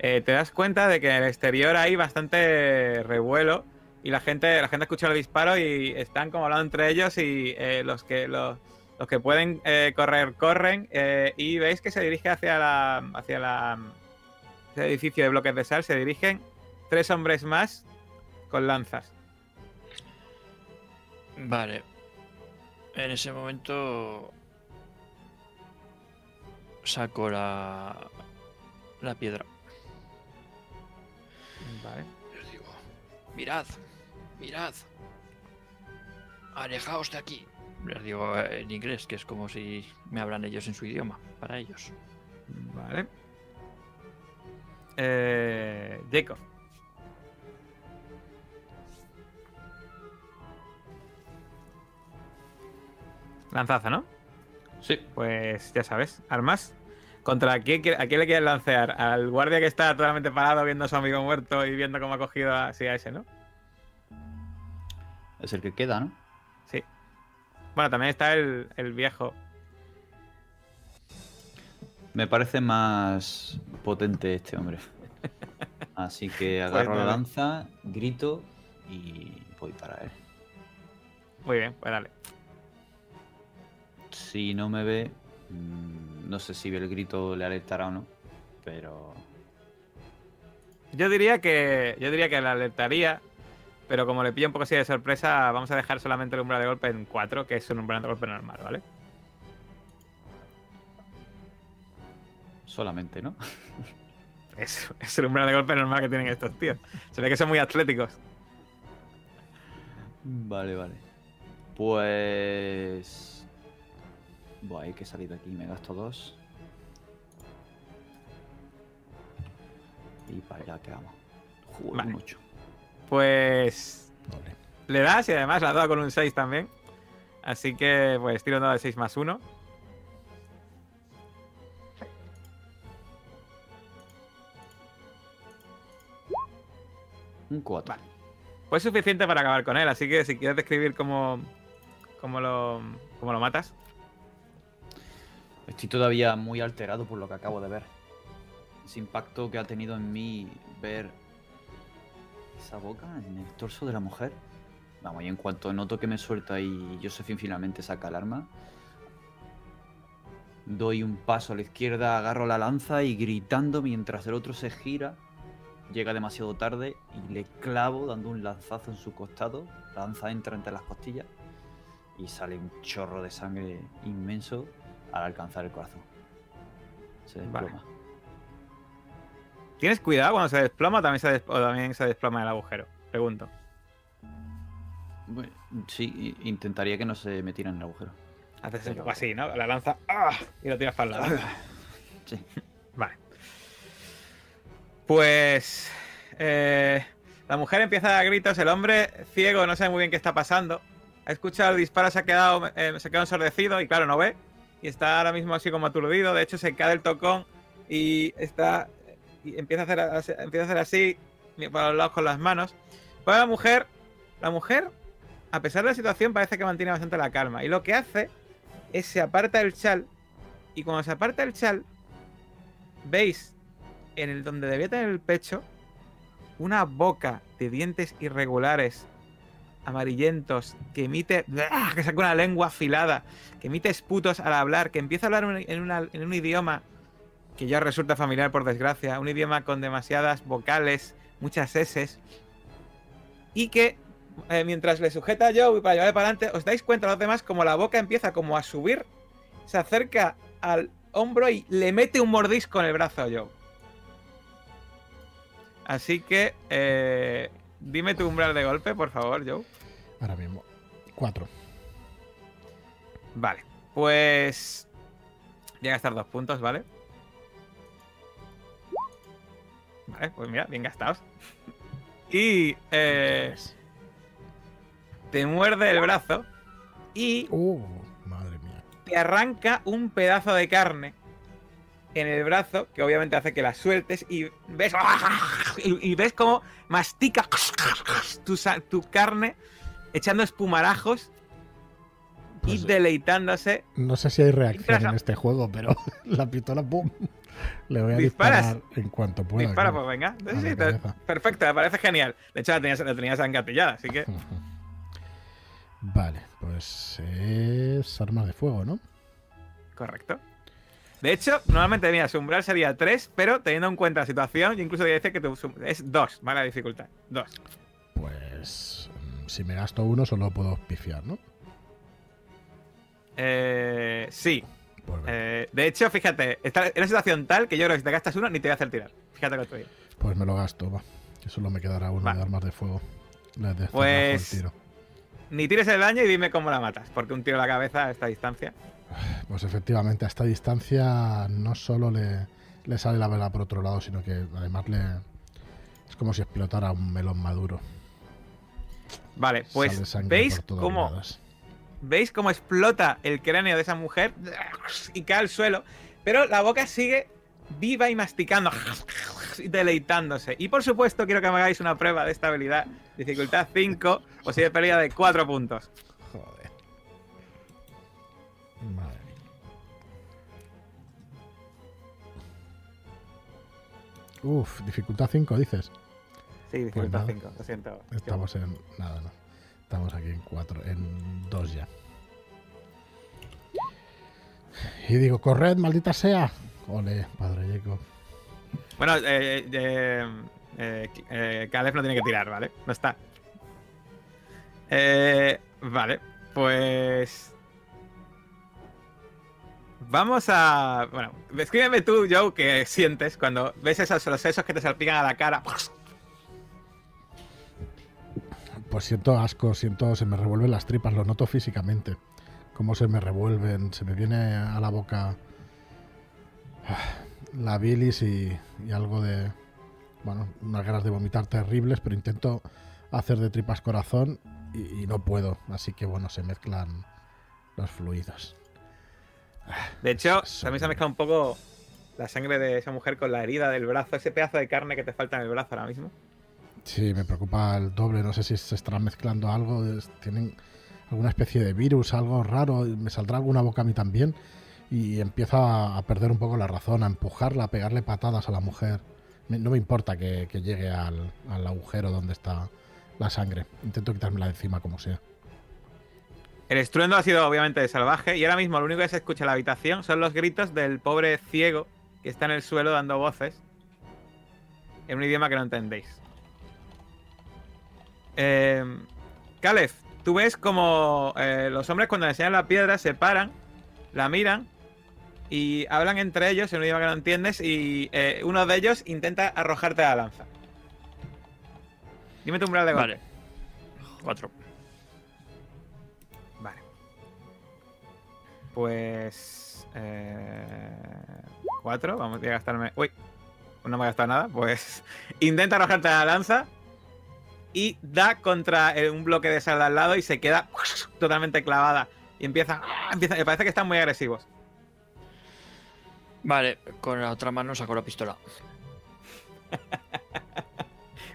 eh, te das cuenta de que en el exterior hay bastante revuelo y la gente, la gente escucha los disparos y están como hablando entre ellos y eh, los que los, los que pueden eh, correr, corren y veis que se dirige hacia la hacia la edificio de bloques de sal, se dirigen tres hombres más con lanzas. Vale. En ese momento saco la, la piedra. Vale. Les digo, mirad, mirad. Alejaos de aquí. Les digo en inglés, que es como si me hablan ellos en su idioma, para ellos. Vale. Eh, Jacob. Lanzazo, ¿no? Sí. Pues ya sabes, armas. ¿Contra quién, a quién le quieres lancear? ¿Al guardia que está totalmente parado viendo a su amigo muerto y viendo cómo ha cogido así a ese, no? Es el que queda, ¿no? Sí. Bueno, también está el, el viejo. Me parece más potente este hombre. Así que agarro la lanza, grito y voy para él. Muy bien, pues dale. Si no me ve, mm, no sé si el grito le alertará o no, pero Yo diría que. Yo diría que la alertaría. Pero como le pilla un poco así de sorpresa, vamos a dejar solamente el umbral de golpe en 4, que es un umbral de golpe normal, ¿vale? solamente, ¿no? Es, es el umbral de golpe normal que tienen estos tíos. Se ve que son muy atléticos. Vale, vale. Pues... Buah, hay que salir de aquí, me gasto dos. Y para allá que vamos. Joder, Vale. un ocho. Pues. Vale. Le das y además la dado con un 6 también. Así que, pues, tiro un dado de 6 más 1. Un 4. Pues suficiente para acabar con él. Así que si quieres describir cómo, cómo, lo, cómo lo matas. Estoy todavía muy alterado por lo que acabo de ver. Ese impacto que ha tenido en mí ver esa boca en el torso de la mujer. Vamos, y en cuanto noto que me suelta y Josephine finalmente saca el arma, doy un paso a la izquierda, agarro la lanza y gritando mientras el otro se gira, llega demasiado tarde y le clavo dando un lanzazo en su costado. La lanza entra entre las costillas y sale un chorro de sangre inmenso al alcanzar el corazón. Se Vale. desploma. ¿Tienes cuidado cuando se desploma o también se, o también se desploma el agujero? Pregunto. Bueno, sí, intentaría que no se me tiren en el agujero. Haces un poco así, ¿no? La lanza ¡ah! y lo tiras para el lado. Sí. Vale. Pues. eh, la mujer empieza a dar gritos. El hombre ciego no sabe muy bien qué está pasando. Ha escuchado el disparo, se ha quedado, eh, se ha quedado ensordecido y, claro, no ve. Y está ahora mismo así como aturdido. De hecho, se cae del tocón y está. Y empieza a hacer, empieza a hacer así para los lados con las manos. Pues la mujer. La mujer, a pesar de la situación, parece que mantiene bastante la calma. Y lo que hace es se aparta el chal. Y cuando se aparta el chal, veis en el donde debía tener el pecho una boca de dientes irregulares amarillentos que emite que saca una lengua afilada que emite esputos al hablar que empieza a hablar en, un idioma que ya resulta familiar por desgracia un idioma con demasiadas vocales muchas s y que eh, mientras le sujeta a Joe para llevarle para adelante os dais cuenta los demás como la boca empieza como a subir se acerca al hombro y le mete un mordisco en el brazo a Joe. Así que, eh, dime tu umbral de golpe, por favor, Joe. Ahora mismo. Cuatro. Vale, pues. Voy a gastar dos puntos, ¿vale? Vale, pues mira, bien gastados. Y eh, te muerde el brazo y Uh, madre mía. te arranca un pedazo de carne en el brazo que obviamente hace que la sueltes y ves y, y ves cómo mastica tu carne echando espumarajos y Pues- deleitándose. No sé si hay reacción en este juego, pero la pistola, ¡pum! Le voy a ¿Disparas? disparar en cuanto pueda. Dispara, claro. pues venga. Sí, sí, te- perfecto, me parece genial. De hecho, la tenías, la tenías engatillada, así que. Vale, pues es arma de fuego, ¿no? Correcto. De hecho, normalmente, mira, su umbral sería 3, pero teniendo en cuenta la situación, yo incluso diría que es 2, ¿vale? La dificultad. 2. Pues si me gasto uno solo puedo pifiar, ¿no? Eh, sí. Pues. Eh, de hecho, fíjate, está en una situación tal que yo creo que si te gastas uno ni te voy a hacer tirar. Fíjate lo que digo. Pues me lo gasto, va. Que solo me quedará uno Va. de armas de fuego. La de Pues- tiro. Ni tires el daño y dime cómo la matas, porque un tiro a la cabeza a esta distancia. Pues efectivamente, a esta distancia no solo le, le sale la vela por otro lado, sino que además le. Es como si explotara un melón maduro. Vale, pues veis cómo lados. ¿Veis cómo explota el cráneo de esa mujer y cae al suelo? Pero la boca sigue viva y masticando y deleitándose. Y por supuesto, quiero que me hagáis una prueba de estabilidad. Dificultad 5, posible pérdida de 4 puntos. Joder. Madre mía. Uf, dificultad 5, dices. Sí. 5, lo siento. Estamos en. Nada, no. Estamos aquí en 4, en 2 ya. Y digo, corred, maldita sea. Ole, padre Yeco. Bueno, eh, eh, eh, eh, Caleb no tiene que tirar, ¿vale? No está. Eh, vale, pues. Vamos a. Bueno, descríbeme tú, Joe, qué sientes cuando ves esos los sesos que te salpican a la cara. Pues siento asco, siento, se me revuelven las tripas, lo noto físicamente. Cómo se me revuelven, se me viene a la boca ah, la bilis y, y algo de. Bueno, unas ganas de vomitar terribles, pero intento hacer de tripas corazón y, y no puedo. Así que bueno, se mezclan los fluidos. De hecho, Eso. también se ha mezclado un poco la sangre de esa mujer con la herida del brazo, ese pedazo de carne que te falta en el brazo ahora mismo. Sí, me preocupa el doble. No sé si se estarán mezclando algo. Tienen alguna especie de virus, algo raro. Me saldrá alguna boca a mí también. Y empiezo a, perder un poco la razón, a empujarla, a pegarle patadas a la mujer. No me importa que, que llegue al, al agujero donde está la sangre. Intento quitármela de encima como sea. El estruendo ha sido obviamente salvaje y ahora mismo lo único que se escucha en la habitación son los gritos del pobre ciego que está en el suelo dando voces en un idioma que no entendéis. Eh, Caleb, tú ves como eh, los hombres cuando le enseñan la piedra se paran, la miran y hablan entre ellos en un idioma que no entiendes y eh, uno de ellos intenta arrojarte la lanza. Dime tu umbral de golpe. Vale. Cuatro. Vale. Pues. Eh, cuatro. Vamos a gastarme. Uy. No me he gastado nada. Pues. Intenta arrojarte la lanza. Y da contra eh, un bloque de sal al lado y se queda totalmente clavada. Y empieza. empieza me parece que están muy agresivos. Vale, con la otra mano saco la pistola.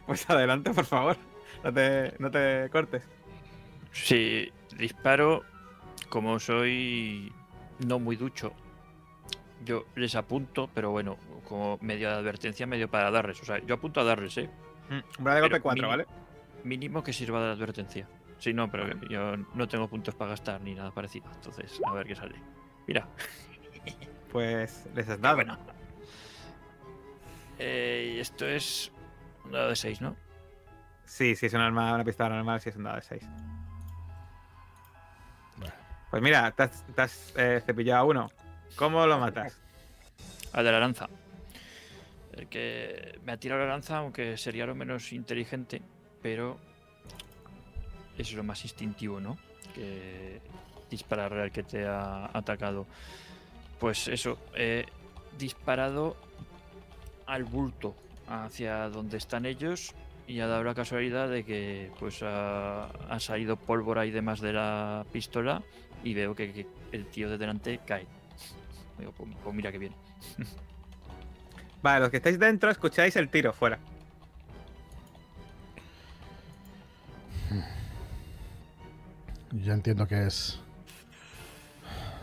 Pues adelante, por favor. No te, no te cortes. Si disparo, como soy no muy ducho, yo les apunto, pero bueno, como medio de advertencia, medio para darles. O sea, yo apunto a darles, ¿eh? Mm, Umbral de golpe Pero 4, mini- ¿vale? Mínimo que sirva de advertencia. Sí, no, pero yo no tengo puntos para gastar ni nada parecido. Entonces, a ver qué sale. Mira, Pues les has dado. bueno. Eh, y esto es un dado de 6, ¿no? Sí, sí, es un arma, una pistola normal, sí es un dado de 6. Bueno. Pues mira, te has, te has, eh, cepillado a uno. ¿Cómo lo matas? Al de la lanza. El que me ha tirado la lanza, aunque sería lo menos inteligente, pero es lo más instintivo, ¿no? que dispararle al que te ha atacado. Pues eso, he disparado al bulto hacia donde están ellos y ha dado la casualidad de que pues ha, salido pólvora y demás de la pistola y veo que, el tío de delante cae. Pues, pues mira que bien. Vale, los que estáis dentro escucháis el tiro fuera. Yo entiendo que es.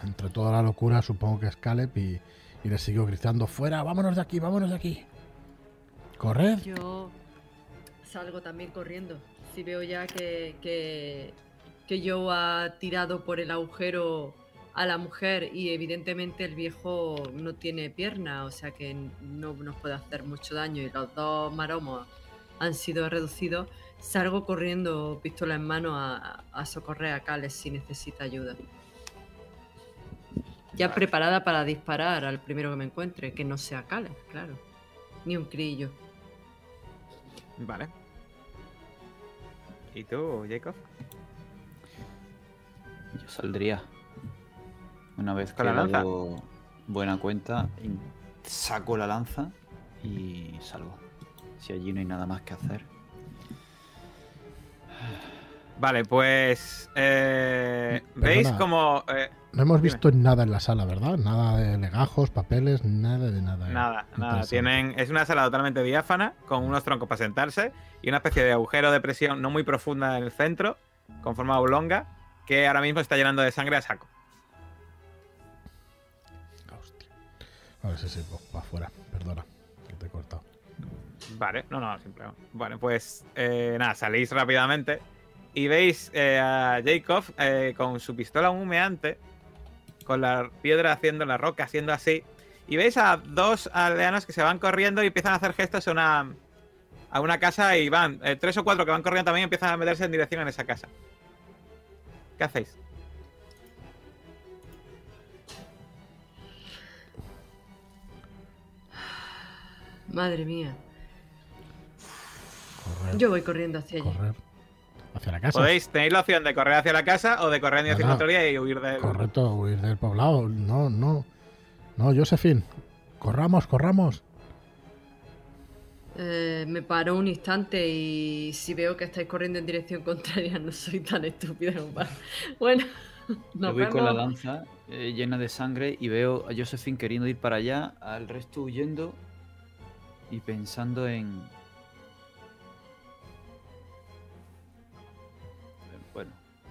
Entre toda la locura, supongo que es Caleb y, y le sigo gritando: ¡Fuera! ¡Vámonos de aquí! ¡Vámonos de aquí! ¡Corred! Yo salgo también corriendo. Si veo ya que, que, que Joe ha tirado por el agujero a la mujer y evidentemente el viejo no tiene pierna, o sea que no nos puede hacer mucho daño y los dos maromos han sido reducidos, salgo corriendo pistola en mano a, a socorrer a Cales si necesita ayuda. Ya Vale. preparada para disparar al primero que me encuentre, que no sea Cales, claro. Ni un crillo. Vale. ¿Y tú, Jacob? Yo saldría. Una vez que ¿Con la he lanza? dado buena cuenta, saco la lanza y salgo. Si allí no hay nada más que hacer. Vale, pues. eh, Perdona. ¿Veis como. eh, No hemos Dime. visto nada en la sala, ¿verdad? Nada de legajos, papeles, nada de nada. Nada, nada. Interesante. Tienen, es una sala totalmente diáfana, con unos troncos para sentarse y una especie de agujero de presión no muy profunda en el centro, con forma oblonga, que ahora mismo está llenando de sangre a saco. Hostia. A ver si sí, para afuera. Perdona, que te he cortado. Vale, no, no, simple. Bueno, pues eh, nada, salís rápidamente y veis eh, a Jacob eh, con su pistola humeante, con la piedra haciendo la roca, haciendo así. Y veis a dos aldeanos que se van corriendo y empiezan a hacer gestos a una, a una casa y van, tres o cuatro que van corriendo también empiezan a meterse en dirección en esa casa. ¿Qué hacéis? Madre mía. Correr, Yo voy corriendo hacia allá. correr. Hacia la casa. Podéis, tenéis la opción de correr hacia la casa o de correr en dirección No, no. contraria y huir del... Correcto, huir del poblado. No, no. No, Josephine. Corramos, corramos. Eh, me paro un instante y si veo que estáis corriendo en dirección contraria, no soy tan estúpida. como para- Bueno, Yo nos voy con la lanza eh, llena de sangre y veo a Josephine queriendo ir para allá, al resto huyendo y pensando en...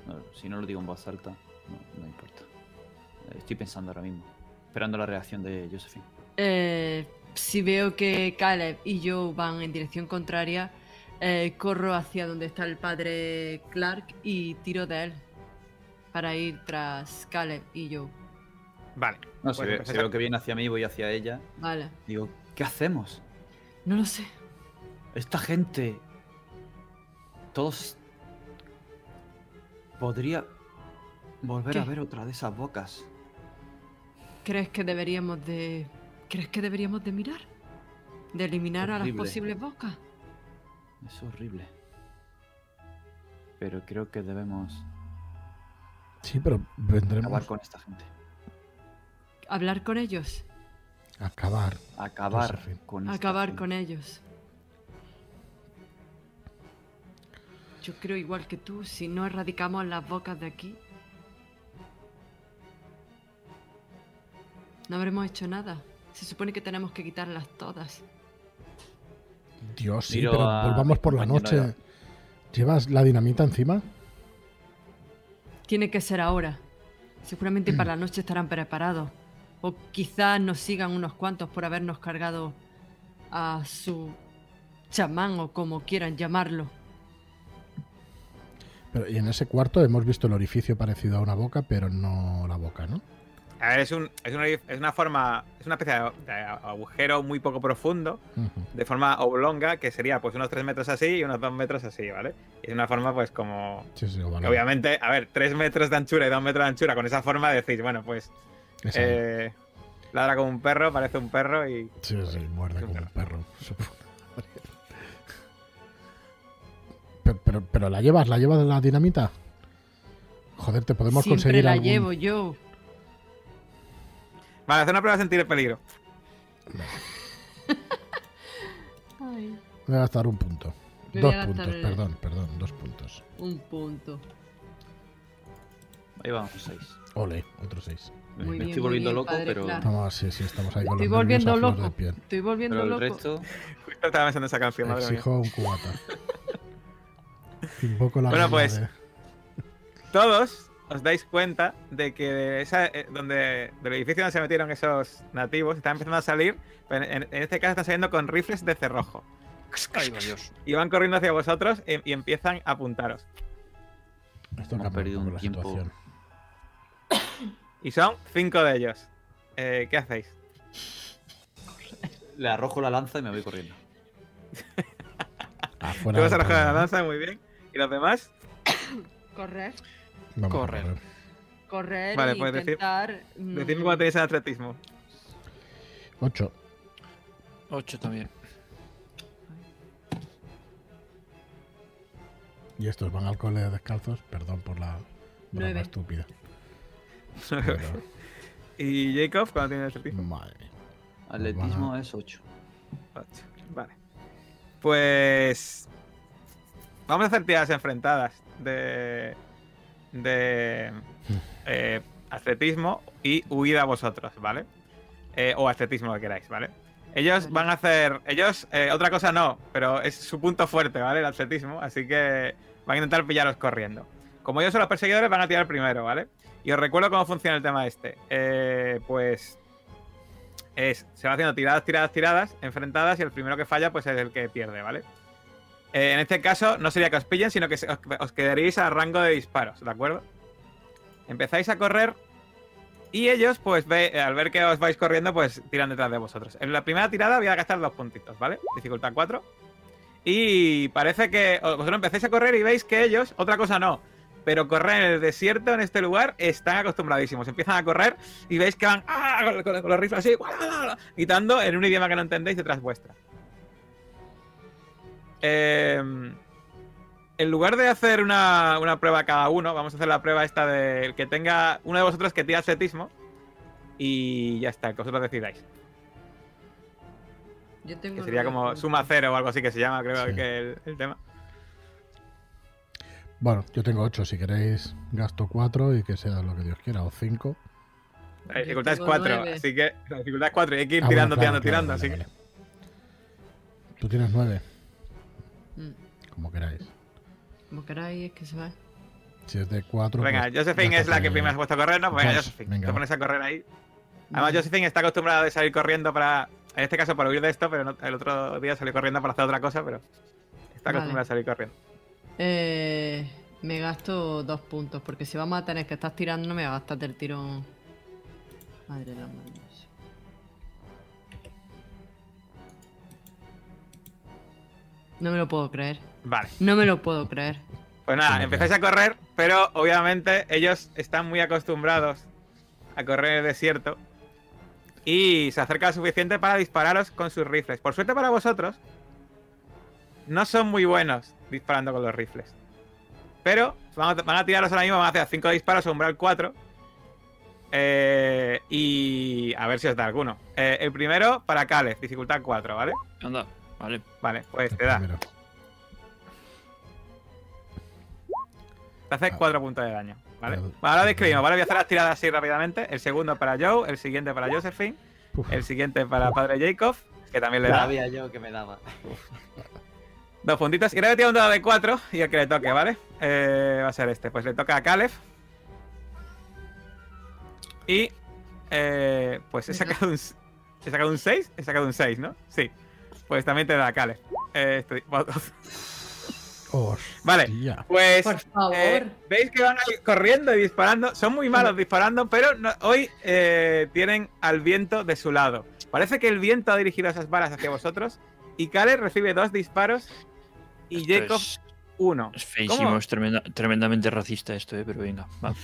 no, si no lo digo en voz alta, no, no importa. Eh, Estoy pensando ahora mismo, esperando la reacción de Josephine. Eh, si veo que Caleb y yo van en dirección contraria, eh, corro hacia donde está el padre Clark y tiro de él para ir tras Caleb y yo. Vale. No, si, ve- empezad- si veo que viene hacia mí, voy hacia ella. Vale, Digo, ¿qué hacemos? no lo sé. Esta gente. Todos. Podría volver a ver otra de esas bocas. ¿Crees que deberíamos de... ¿Crees que deberíamos de mirar? ¿De eliminar a las posibles bocas? Es horrible. Pero creo que debemos Sí, pero vendremos acabar con esta gente. ¿Hablar con ellos? acabar. Acabar Josephine. con esta Acabar gente. con ellos. Yo creo igual que tú, si no erradicamos las bocas de aquí, no habremos hecho nada. Se supone que tenemos que quitarlas todas. Dios, sí, Miro pero a volvamos por la noche. ¿Llevas la dinamita encima? Tiene que ser ahora. Seguramente para la noche estarán preparados. O quizás nos sigan unos cuantos por habernos cargado a su chamán o como quieran llamarlo. Pero, y en ese cuarto hemos visto el orificio parecido a una boca, pero no la boca, ¿no? A ver, es, un, es, una, es una forma, es una especie de, agujero muy poco profundo, de forma oblonga, que sería pues unos 3 metros así y unos 2 metros así, ¿vale? Y es una forma pues como... Sí, sí, que vale. obviamente, a ver, 3 metros de anchura y 2 metros de anchura, con esa forma decís, bueno, pues... Eh, ladra como un perro, parece un perro y... Sí, sí, muerde como un perro. perro. Pero, pero, pero la llevas, la llevas la dinamita. joder, te podemos Siempre conseguir la algún... llevo yo. Vale, hacer una prueba de sentir el peligro. Ay, Voy a gastar un punto. Me Dos puntos, el- perdón, perdón, dos puntos. un punto. Ahí vamos, seis. Ole, otro seis. Me, Muy me bien, estoy volviendo bien, loco, padre, pero, claro. Estamos, sí, sí, estamos ahí con Estoy los volviendo loco. de piel. Estoy volviendo pero el loco. resto. Justo estaba pensando en esa canción, madre mía. Exijo un cubata. Invoco la Bueno, pues, de- Todos os dais cuenta de que de esa, eh, donde, del edificio donde se metieron esos nativos están empezando a salir, pero en, en este caso están saliendo con rifles de cerrojo. Ay, Dios. Y van corriendo hacia vosotros y, y empiezan a apuntaros. Esto cambia perdido un la tiempo. situación. Y son cinco de ellos. Eh, ¿Qué hacéis? Le arrojo la lanza y me voy corriendo. Afuera Tú vas a arrojar la lanza, muy bien. ¿Y los demás? Correr, Vamos Correr. correr. correr Vale, y pues decir- intentar. mm, Decidme cómo tenéis el atletismo. Ocho. Ocho también. Y estos van al cole descalzos. Perdón por la broma Nueve. estúpida. Pero, ¿Y Jacob cuándo tiene el atletismo? madre mía. Atletismo es 8. Ocho. Vale. Pues. Vamos a hacer tiradas enfrentadas de. de. eh, atletismo y huida a vosotros, ¿vale? Eh, o atletismo, que queráis, ¿vale? Ellos van a hacer. Ellos, eh, otra cosa no, pero es su punto fuerte, ¿vale? El atletismo, así que van a intentar pillaros corriendo. Como ellos son los perseguidores, van a tirar primero, ¿vale? Y os recuerdo cómo funciona el tema este. Eh, pues es, se va haciendo tiradas, tiradas, tiradas, enfrentadas, y el primero que falla, pues es el que pierde, ¿vale? Eh, en este caso, no sería que os pillen, sino que os, os quedaréis a rango de disparos, ¿de acuerdo? Empezáis a correr y ellos, pues, ve- al ver que os vais corriendo, pues tiran detrás de vosotros. En la primera tirada voy a gastar dos puntitos, ¿vale? Dificultad 4. Y parece que vosotros empezáis a correr y veis que ellos, otra cosa no, pero correr en el desierto, en este lugar, están acostumbradísimos. Empiezan a correr y veis que van ¡ah! con, los rifles así, ¡guau! gritando en un idioma que no entendéis detrás vuestra. Eh, en lugar de hacer una, una prueba cada uno, vamos a hacer la prueba esta del que tenga uno de vosotros que tire atletismo y ya está, que vosotros decidáis. Yo tengo Que sería como suma cero o algo así que se llama, creo Sí. que el, el tema. Bueno, yo tengo ocho. Si queréis, gasto cuatro y que sea lo que Dios quiera. O cinco. La dificultad es tengo 4, nueve. así que la dificultad es 4 y hay que ir Ah, tirando, bueno, claro, tirando, claro, tirando. vale, así vale. Tú tienes nueve, Mm, como queráis. Como queráis, es que se va. Si es de cuatro. que. Venga, pues, Josephine es la que primero has puesto a correr, ¿no? Pues venga, Josephine. venga, Te pones a correr ahí. Además. Josephine está acostumbrada de salir corriendo para. En este caso, para huir de esto, pero no- el otro día salió corriendo para hacer otra cosa, pero. Está Vale. acostumbrada a salir corriendo. Eh, me gasto dos puntos, porque si vamos a tener que estar tirando, no me va a gastar del tirón. Madre de la madre. No me lo puedo creer. Vale. No me lo puedo creer. Pues nada, empezáis a correr, pero obviamente ellos están muy acostumbrados a correr en el desierto y se acerca lo suficiente para dispararos con sus rifles. Por suerte para vosotros, no son muy buenos disparando con los rifles. Pero van a, van a tiraros ahora mismo, van a hacer 5 disparos a umbral 4. Eh, y a ver si os da alguno. Eh, el primero para Caleb, dificultad 4, ¿vale? Anda, vale. Vale, pues te da. primero. Te hace Ah. 4 puntos de daño, ¿vale? Bueno, ahora describimos, ¿vale? Voy a hacer las tiradas así rápidamente. El segundo para Joe, el siguiente para Josephine, Uf, el siguiente para Padre Jacob, que también le da Sabía yo que me daba. dos puntitos. Y ahora tirar un dado de 4 y el que le toque, ¿vale? Eh, va a ser este. Pues le toca a Caleb. Y eh, pues he sacado un, he sacado un 6. He sacado un 6, ¿no? Sí. Pues también te da a Caleb. Eh, estoy- Vale, pues Por favor. Eh, Veis que van ahí corriendo y disparando. Son muy malos disparando, pero no- hoy eh, tienen al viento de su lado. Parece que el viento ha dirigido esas balas hacia vosotros. Y Kale recibe dos disparos y Esto Jacob es, uno. es feísimo, ¿Cómo? es tremenda- tremendamente racista esto, eh, pero venga, va.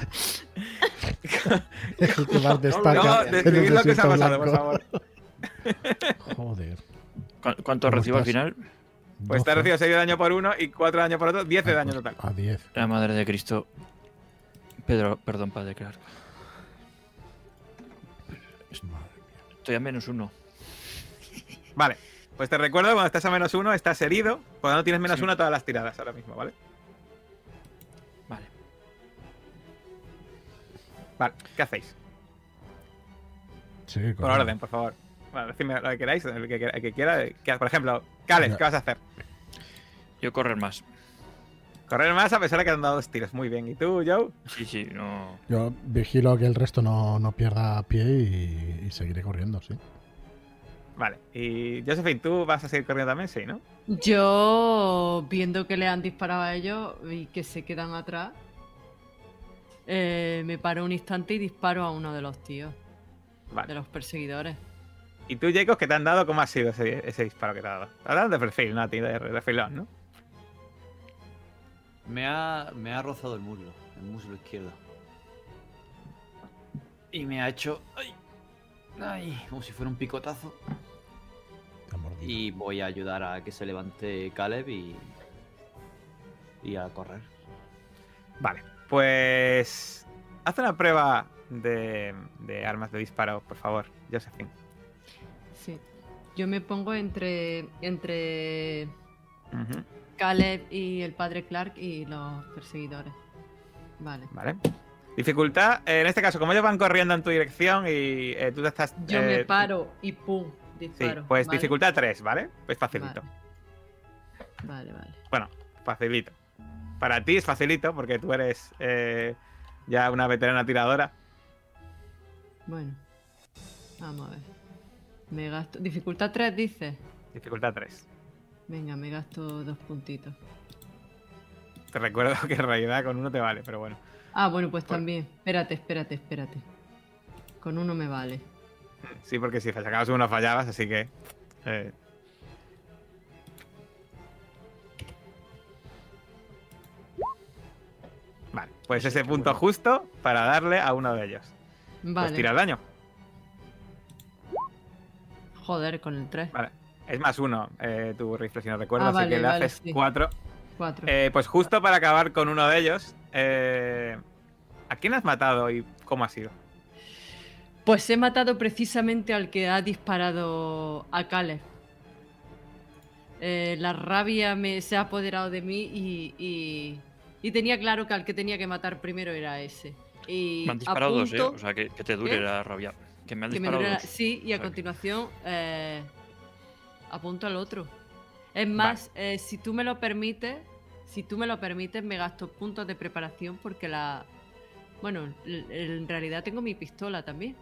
Es el que más destaca. No, describid lo que os ha pasado, por favor. Joder. ¿Cu- ¿Cuánto ¿Cómo recibo al final? Pues te has 12 recibido 6 de daño por uno y 4 de daño por otro, 10 de daño total. A 10. La madre de Cristo. Pedro, perdón, padre, claro. Madre Estoy a menos uno. Vale, pues te recuerdo que cuando estás a menos uno estás herido, cuando no tienes menos Sí. uno todas las tiradas ahora mismo, ¿vale? Vale. Vale, ¿qué hacéis? Sí, Por orden, por favor. Bueno, decidme lo que queráis, el que, quiera- el que quiera. que- por ejemplo, Caleb, Ya. ¿qué vas a hacer? Yo correr más. Correr más a pesar de que han dado dos tiros. Muy bien. ¿Y tú, Joe? Sí, sí, no. Yo vigilo que el resto no, no pierda pie y, y seguiré corriendo, sí. Vale. Y Josephine, ¿tú vas a seguir corriendo también? Sí, ¿no? Yo, viendo que le han disparado a ellos y que se quedan atrás, eh, me paro un instante y disparo a uno de los tíos, de Vale. los perseguidores. ¿Y tú, Jacob, qué te han dado? ¿Cómo ha sido ese, ese disparo que te ha dado? Te ha dado de perfil, no de refilón, ¿no? Me ha, me ha rozado el muslo, el muslo izquierdo. Y me ha hecho. ¡Ay! ¡Ay! Como si fuera un picotazo. Y voy a ayudar a que se levante Caleb y. Y a correr. Vale. Pues. Haz una prueba de, de armas de disparo, por favor, Josephine. Sí. Yo me pongo entre, entre Caleb y el padre Clark y los perseguidores. Vale. Vale. Dificultad, eh, en este caso, como ellos van corriendo en tu dirección y eh, tú te estás. Yo eh, me paro y pum, Sí, disparo. pues ¿vale? dificultad 3, ¿vale? Pues facilito. Vale, vale. Bueno, facilito. Para ti es facilito porque tú eres eh, ya una veterana tiradora. Bueno. Vamos a ver. Me gasto. Dificultad 3, dice. Dificultad 3. Venga, me gasto dos puntitos. Te recuerdo que en realidad con uno te vale, pero bueno. Ah, bueno, pues Bueno. también. Espérate, espérate, espérate. Con uno me vale. Sí, porque si sacabas uno fallabas, así que. eh, Vale, pues ese punto justo para darle a uno de ellos. Pues Vale. tira el daño. Joder, con el 3. Vale. Es más uno eh, tu rifle, si no recuerdo, Ah, así vale, que le vale, haces sí. cuatro. 4. Eh, pues justo para acabar con uno de ellos. eh, ¿A quién has matado y cómo ha sido? Pues he matado precisamente al que ha disparado a Caleb. Eh, la rabia me, se ha apoderado de mí y, y, y tenía claro que al que tenía que matar primero era ese. Y Me han a disparado dos, ¿eh? punto O sea, que, que te dure ¿Qué? la rabia. Que me han que disparado. Sí, y a O sea que- continuación eh, apunto al otro. Es más, eh, si tú me lo permites, si tú me lo permites, me gasto puntos de preparación porque la... Bueno, en realidad tengo mi pistola también.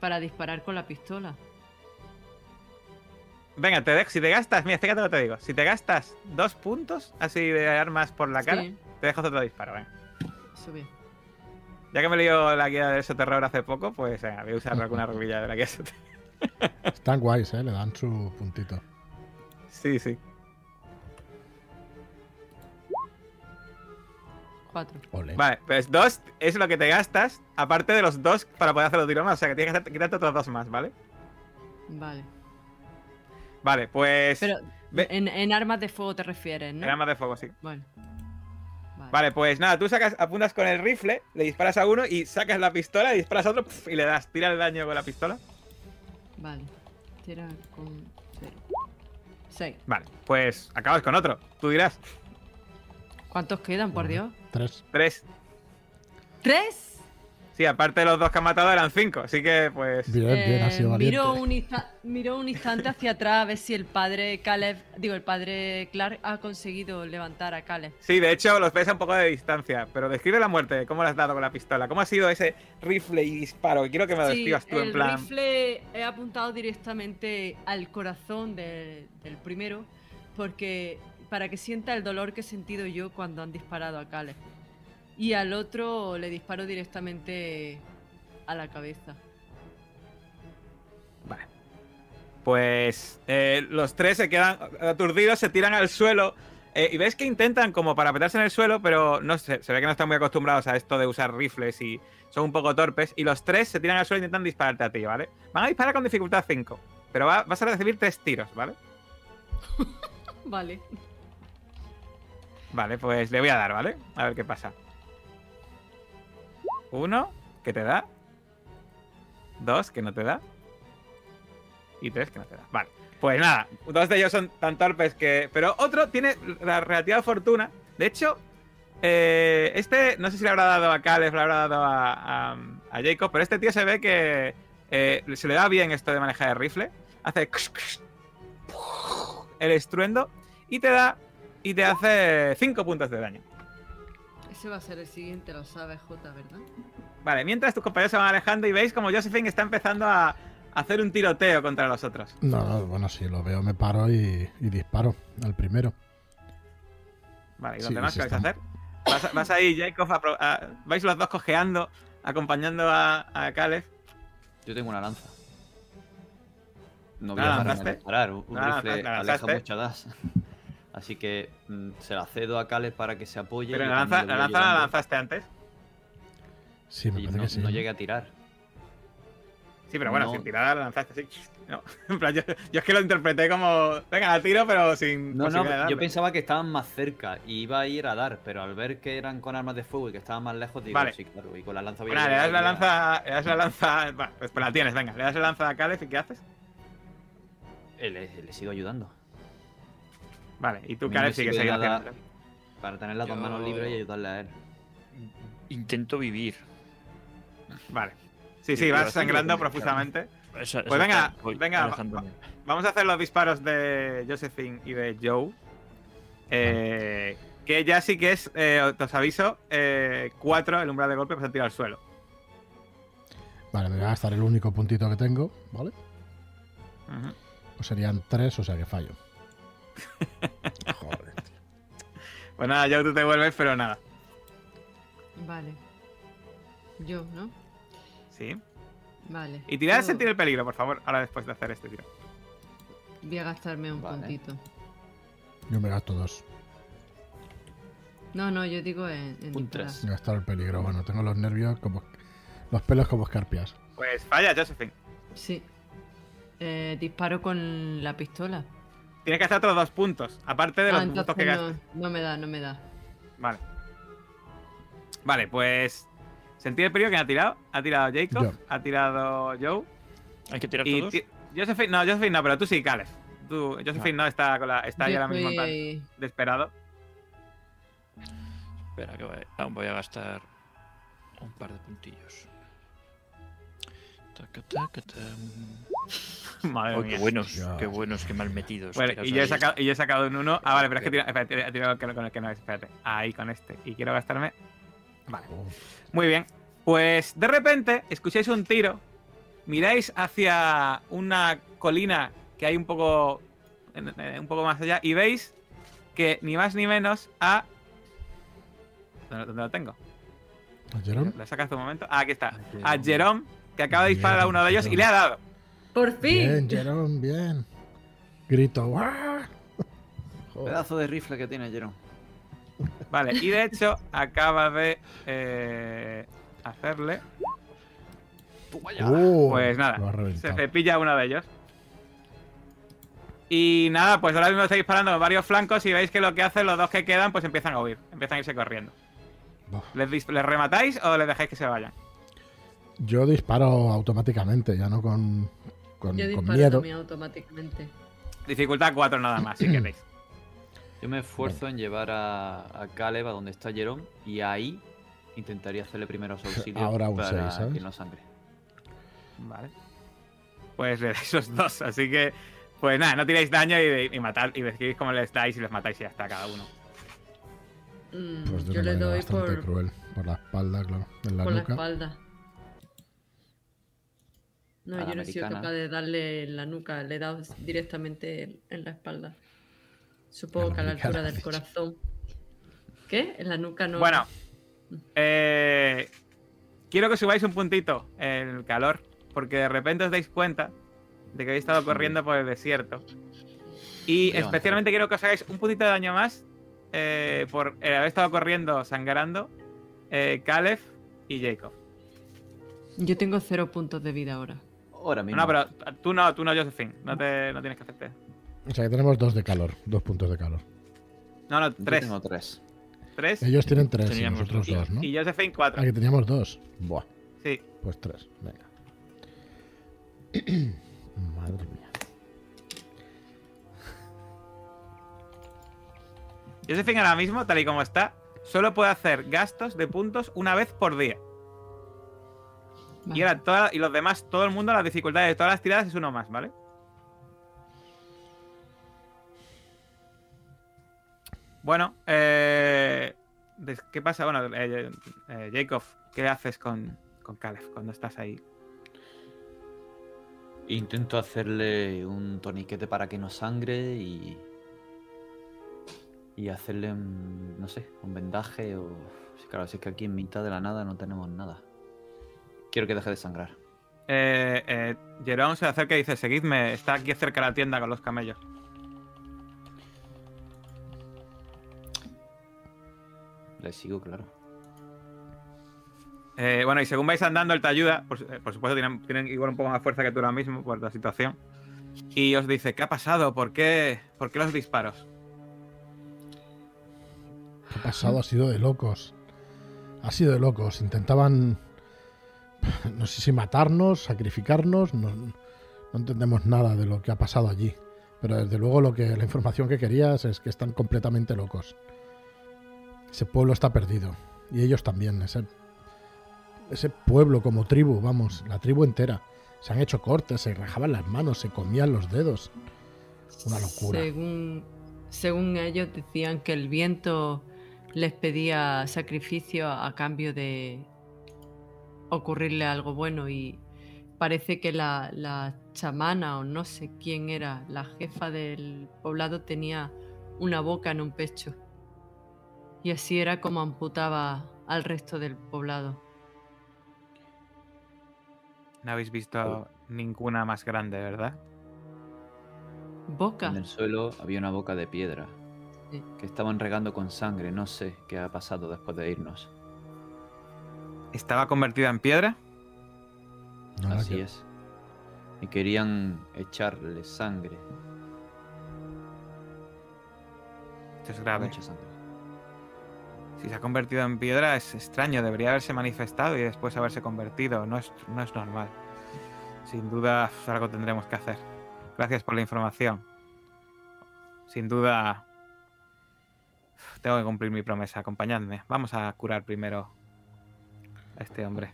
Para disparar con la pistola. Venga, te dejo, si te gastas, mira, fíjate lo que te digo. Si te gastas dos puntos así de armas por la cara, Sí, te dejo otro disparo, venga. eso bien. Ya que me lío la guía de terror hace poco, pues venga, voy a usar alguna rubilla de la guía. Están guays, ¿eh? Le dan su puntito. Sí, sí. Cuatro. Vale, pues dos es lo que te gastas, aparte de los dos para poder hacer los tiros más. O sea que tienes que quitarte otros dos más, ¿vale? Vale. Vale, pues. Pero en armas de fuego te refieres, ¿no? en armas de fuego, sí. Bueno. Vale. Vale, pues nada, tú sacas, apuntas con el rifle, le disparas a uno y sacas la pistola y disparas a otro pf, y le das. Tira el daño con la pistola. Vale. Tira con cero. Seis. Vale, pues acabas con otro. Tú dirás. ¿Cuántos quedan, por. Dios? Tres. Tres. ¿Tres? Sí, aparte de los dos que han matado eran cinco. Así que, pues. Bien, bien, ha Eh, sido valiente. miro, un insta- miro un instante hacia atrás a ver si el padre Caleb, digo, el padre Clark ha conseguido levantar a Caleb. Sí, de hecho, los ves a un poco de distancia. Pero describe la muerte. ¿Cómo le has dado con la pistola? ¿Cómo ha sido ese rifle y disparo? Quiero que me lo Sí, describas tú en el plan. rifle he apuntado directamente al corazón de- del primero, porque para que sienta el dolor que he sentido yo cuando han disparado a Caleb. Y al otro le disparo directamente a la cabeza. Vale. Pues eh, los tres se quedan aturdidos, se tiran al suelo. eh, y ves que intentan como para petarse en el suelo, pero no sé, se ve que no están muy acostumbrados a esto de usar rifles y son un poco torpes. Y los tres se tiran al suelo e intentan dispararte a ti, ¿vale? Van a disparar con dificultad 5, pero va- vas a recibir tres tiros, ¿vale? Vale. Vale, pues le voy a dar, ¿vale? A ver qué pasa. Uno, que te da. Dos, que no te da. Y tres, que no te da. Vale. Pues nada, dos de ellos son tan torpes que. Pero otro tiene la relativa fortuna. De hecho, eh, este, no sé si le habrá dado a Caleb, le habrá dado a, a, Jacob, pero este tío se ve que eh, se le da bien esto de manejar el rifle. Hace el estruendo y te da y te hace 5 puntos de daño. Ese va a ser el siguiente, lo sabes, J, ¿verdad? Vale, mientras tus compañeros se van alejando y veis como Josephine está empezando a hacer un tiroteo contra los otros. No, no, bueno, si lo veo me paro y, y disparo al primero. Vale, ¿y Sí, más sí qué vais a hacer? Vas, vas ahí, Jacob, a a- vais los dos cojeando, acompañando a, a Caleb. Yo tengo una lanza. No voy ¿La a pararme a lanzaste? disparar. Un un ¿La rifle aleja mucho dash. Así que mm, se la cedo a Caleb para que se apoye. Pero la lanza, la lanza la lanzaste antes. Sí, me Y parece no, que sí. no llegue a tirar. Sí, pero bueno, No. sin tirar la lanzaste así. No, en plan, yo, yo es que lo interpreté como. Venga, la tiro, pero sin. No, no, de yo pensaba que estaban más cerca y iba a ir a dar, pero al ver que eran con armas de fuego y que estaban más lejos, digo, Vale. sí, claro, y con la lanza voy a Bueno, le das la lanza. Le das la lanza. Bueno, pues la tienes, venga. Le das la lanza a Caleb y ¿qué haces? Eh, Le, le sigo ayudando. Vale, y tú, me sigues ahí haciendo. Para tener las dos manos libres y ayudarle a él. Intento vivir. Vale. Sí, sí, vas sangrando profusamente. Pues venga, venga. Vamos a hacer los disparos de Josephine y de Joe. Eh, que ya sí que es, eh, os aviso, 4 el umbral de golpe, pues se tira al suelo. Vale, me voy a gastar el único puntito que tengo, ¿vale? Ujú. O serían tres, o sea que fallo. Joder. Pues nada, Joe, tú te vuelves, pero nada. Vale. Yo, ¿no? Sí. Vale. Y tirad a Yo sentir el peligro, por favor, ahora después de hacer este tiro. Voy a gastarme un Vale. puntito. Yo me gasto dos. No, no, yo digo en, en Un tres. Gastado el peligro. Bueno, tengo los nervios como. Los pelos como escarpias. Pues falla, Josephine. Sí. Eh, disparo con la pistola. Tienes que hacer otros dos puntos, aparte de Ah, los puntos entonces que no, gastas. no me da, no me da. Vale. Vale, pues. Sentir el peligro, ¿quién ha tirado? Ha tirado Jacob, Yo. ha tirado Joe. Hay que tirar Y todos. ti- Josephine, no, Josephine no, pero tú sí, Caleb. Tú, Josephine no está, con la, está ahí Yo ahora mismo estoy- desesperado. Espera, que voy, aún voy a gastar un par de puntillos. Madre Oh, mía. qué buenos, Dios. qué buenos, qué mal metidos. Bueno, y yo, he sacado, y yo he sacado un 1. Ah, vale, pero es que tira, espérate, he tirado con el que no es. Espérate. Ahí con este. Y quiero gastarme. Vale. Muy bien. Pues de repente escucháis un tiro. Miráis hacia una colina que hay un poco. en- un poco más allá. Y veis que ni más ni menos a. ¿Dónde, dónde lo tengo? ¿Oyeron? Lo sacas un momento. Ah, aquí está. A A Jerome, que acaba de disparar a uno de ellos y le ha dado. ¡Por fin! Bien, Jerón, bien. Grito. Pedazo de rifle que tiene Jerón. Vale, y de hecho acaba de eh, hacerle. Uh, Pues nada, se cepilla a uno de ellos. Y nada, pues ahora mismo estáis disparando en varios flancos y veis que lo que hacen los dos que quedan, pues empiezan a huir, empiezan a irse corriendo. Buah. ¿Les, dis- les rematáis o les dejáis que se vayan? Yo disparo automáticamente, ya no con, con, Yo con disparo miedo. también automáticamente. Dificultad 4 nada más, si queréis. Yo me esfuerzo en llevar a, a Caleb a donde está Jerón y ahí intentaría hacerle primeros auxilios Ahora un para seis, ¿sabes? que no sangre. Vale. Pues le dais los dos, así que. Pues nada, no tiráis daño y, y matad, y describís cómo les dais y les matáis y ya está cada uno. Mm, Pues de yo una le doy bastante por, cruel. Por la espalda, claro. En la por la espalda. No, A la yo no he sido capaz de darle en la nuca, le he dado directamente en- la espalda. Supongo que a la altura del corazón. ¿Qué? En la nuca no. Bueno, eh, quiero que subáis un puntito el calor, porque de repente os dais cuenta de que habéis estado corriendo por el desierto. Y Qué especialmente quiero que os hagáis un puntito de daño más eh, por el haber estado corriendo, sangrando, eh, Caleb y Jacob. Yo tengo cero puntos de vida ahora. Ahora mismo. No, pero tú no, tú no, Josephine. No, te, no tienes que hacerte. O sea que tenemos dos de calor, dos puntos de calor. No, no, Yo tres. tengo tres. Tres. Ellos tienen tres y Teníamos nosotros dos. dos, ¿no? Y Josephine, cuatro. Ah, que teníamos dos. Buah, Sí. pues tres. Venga. Madre mía. Josephine ahora mismo, tal y como está, solo puede hacer gastos de puntos una vez por día. Y, ahora toda- y los demás, todo el mundo, las dificultades de todas las tiradas es uno más, ¿vale? Bueno, eh, ¿qué pasa? Bueno, eh, eh, Jacob, ¿qué haces con, con Caleb cuando estás ahí? Intento hacerle un toniquete para que no sangre y. Y hacerle un. No sé, un vendaje o. Claro, si es que aquí en mitad de la nada no tenemos nada. Quiero que deje de sangrar. Eh, eh, Jerome se acerca y dice, seguidme, está aquí cerca de la tienda con los camellos. Le sigo, claro. Eh, bueno, y según vais andando, él te ayuda. Por, eh, por supuesto, tienen, tienen igual un poco más fuerza que tú ahora mismo por la situación. Y os dice, ¿qué ha pasado? ¿Por qué, ¿Por qué los disparos? ¿Qué ha pasado? Ha sido de locos. Ha sido de locos. Intentaban. No sé si matarnos, sacrificarnos. No, entendemos nada de lo que ha pasado allí. Pero desde luego lo que la información que querías es que están completamente locos. Ese pueblo está perdido. Y ellos también. Ese, ese pueblo como tribu, vamos, la tribu entera. Se han hecho cortes, se rajaban las manos, se comían los dedos. Una locura. Según, según ellos decían que el viento les pedía sacrificio a cambio de ocurrirle algo bueno y parece que la, la chamana o no sé quién era, la jefa del poblado tenía una boca en un pecho. Y así era como amputaba al resto del poblado. No habéis visto ninguna más grande, ¿verdad? Boca. En el suelo había una boca de piedra. Sí. Que estaban regando con sangre. No sé qué ha pasado después de irnos. ¿Estaba convertida en piedra? No, Así que- es. Y querían echarle sangre. Esto es grave. Mucha sangre. Si se ha convertido en piedra es extraño, debería haberse manifestado y después haberse convertido. No es, no es normal. Sin duda algo tendremos que hacer. Gracias por la información. Sin duda tengo que cumplir mi promesa. Acompañadme. Vamos a curar primero a este hombre.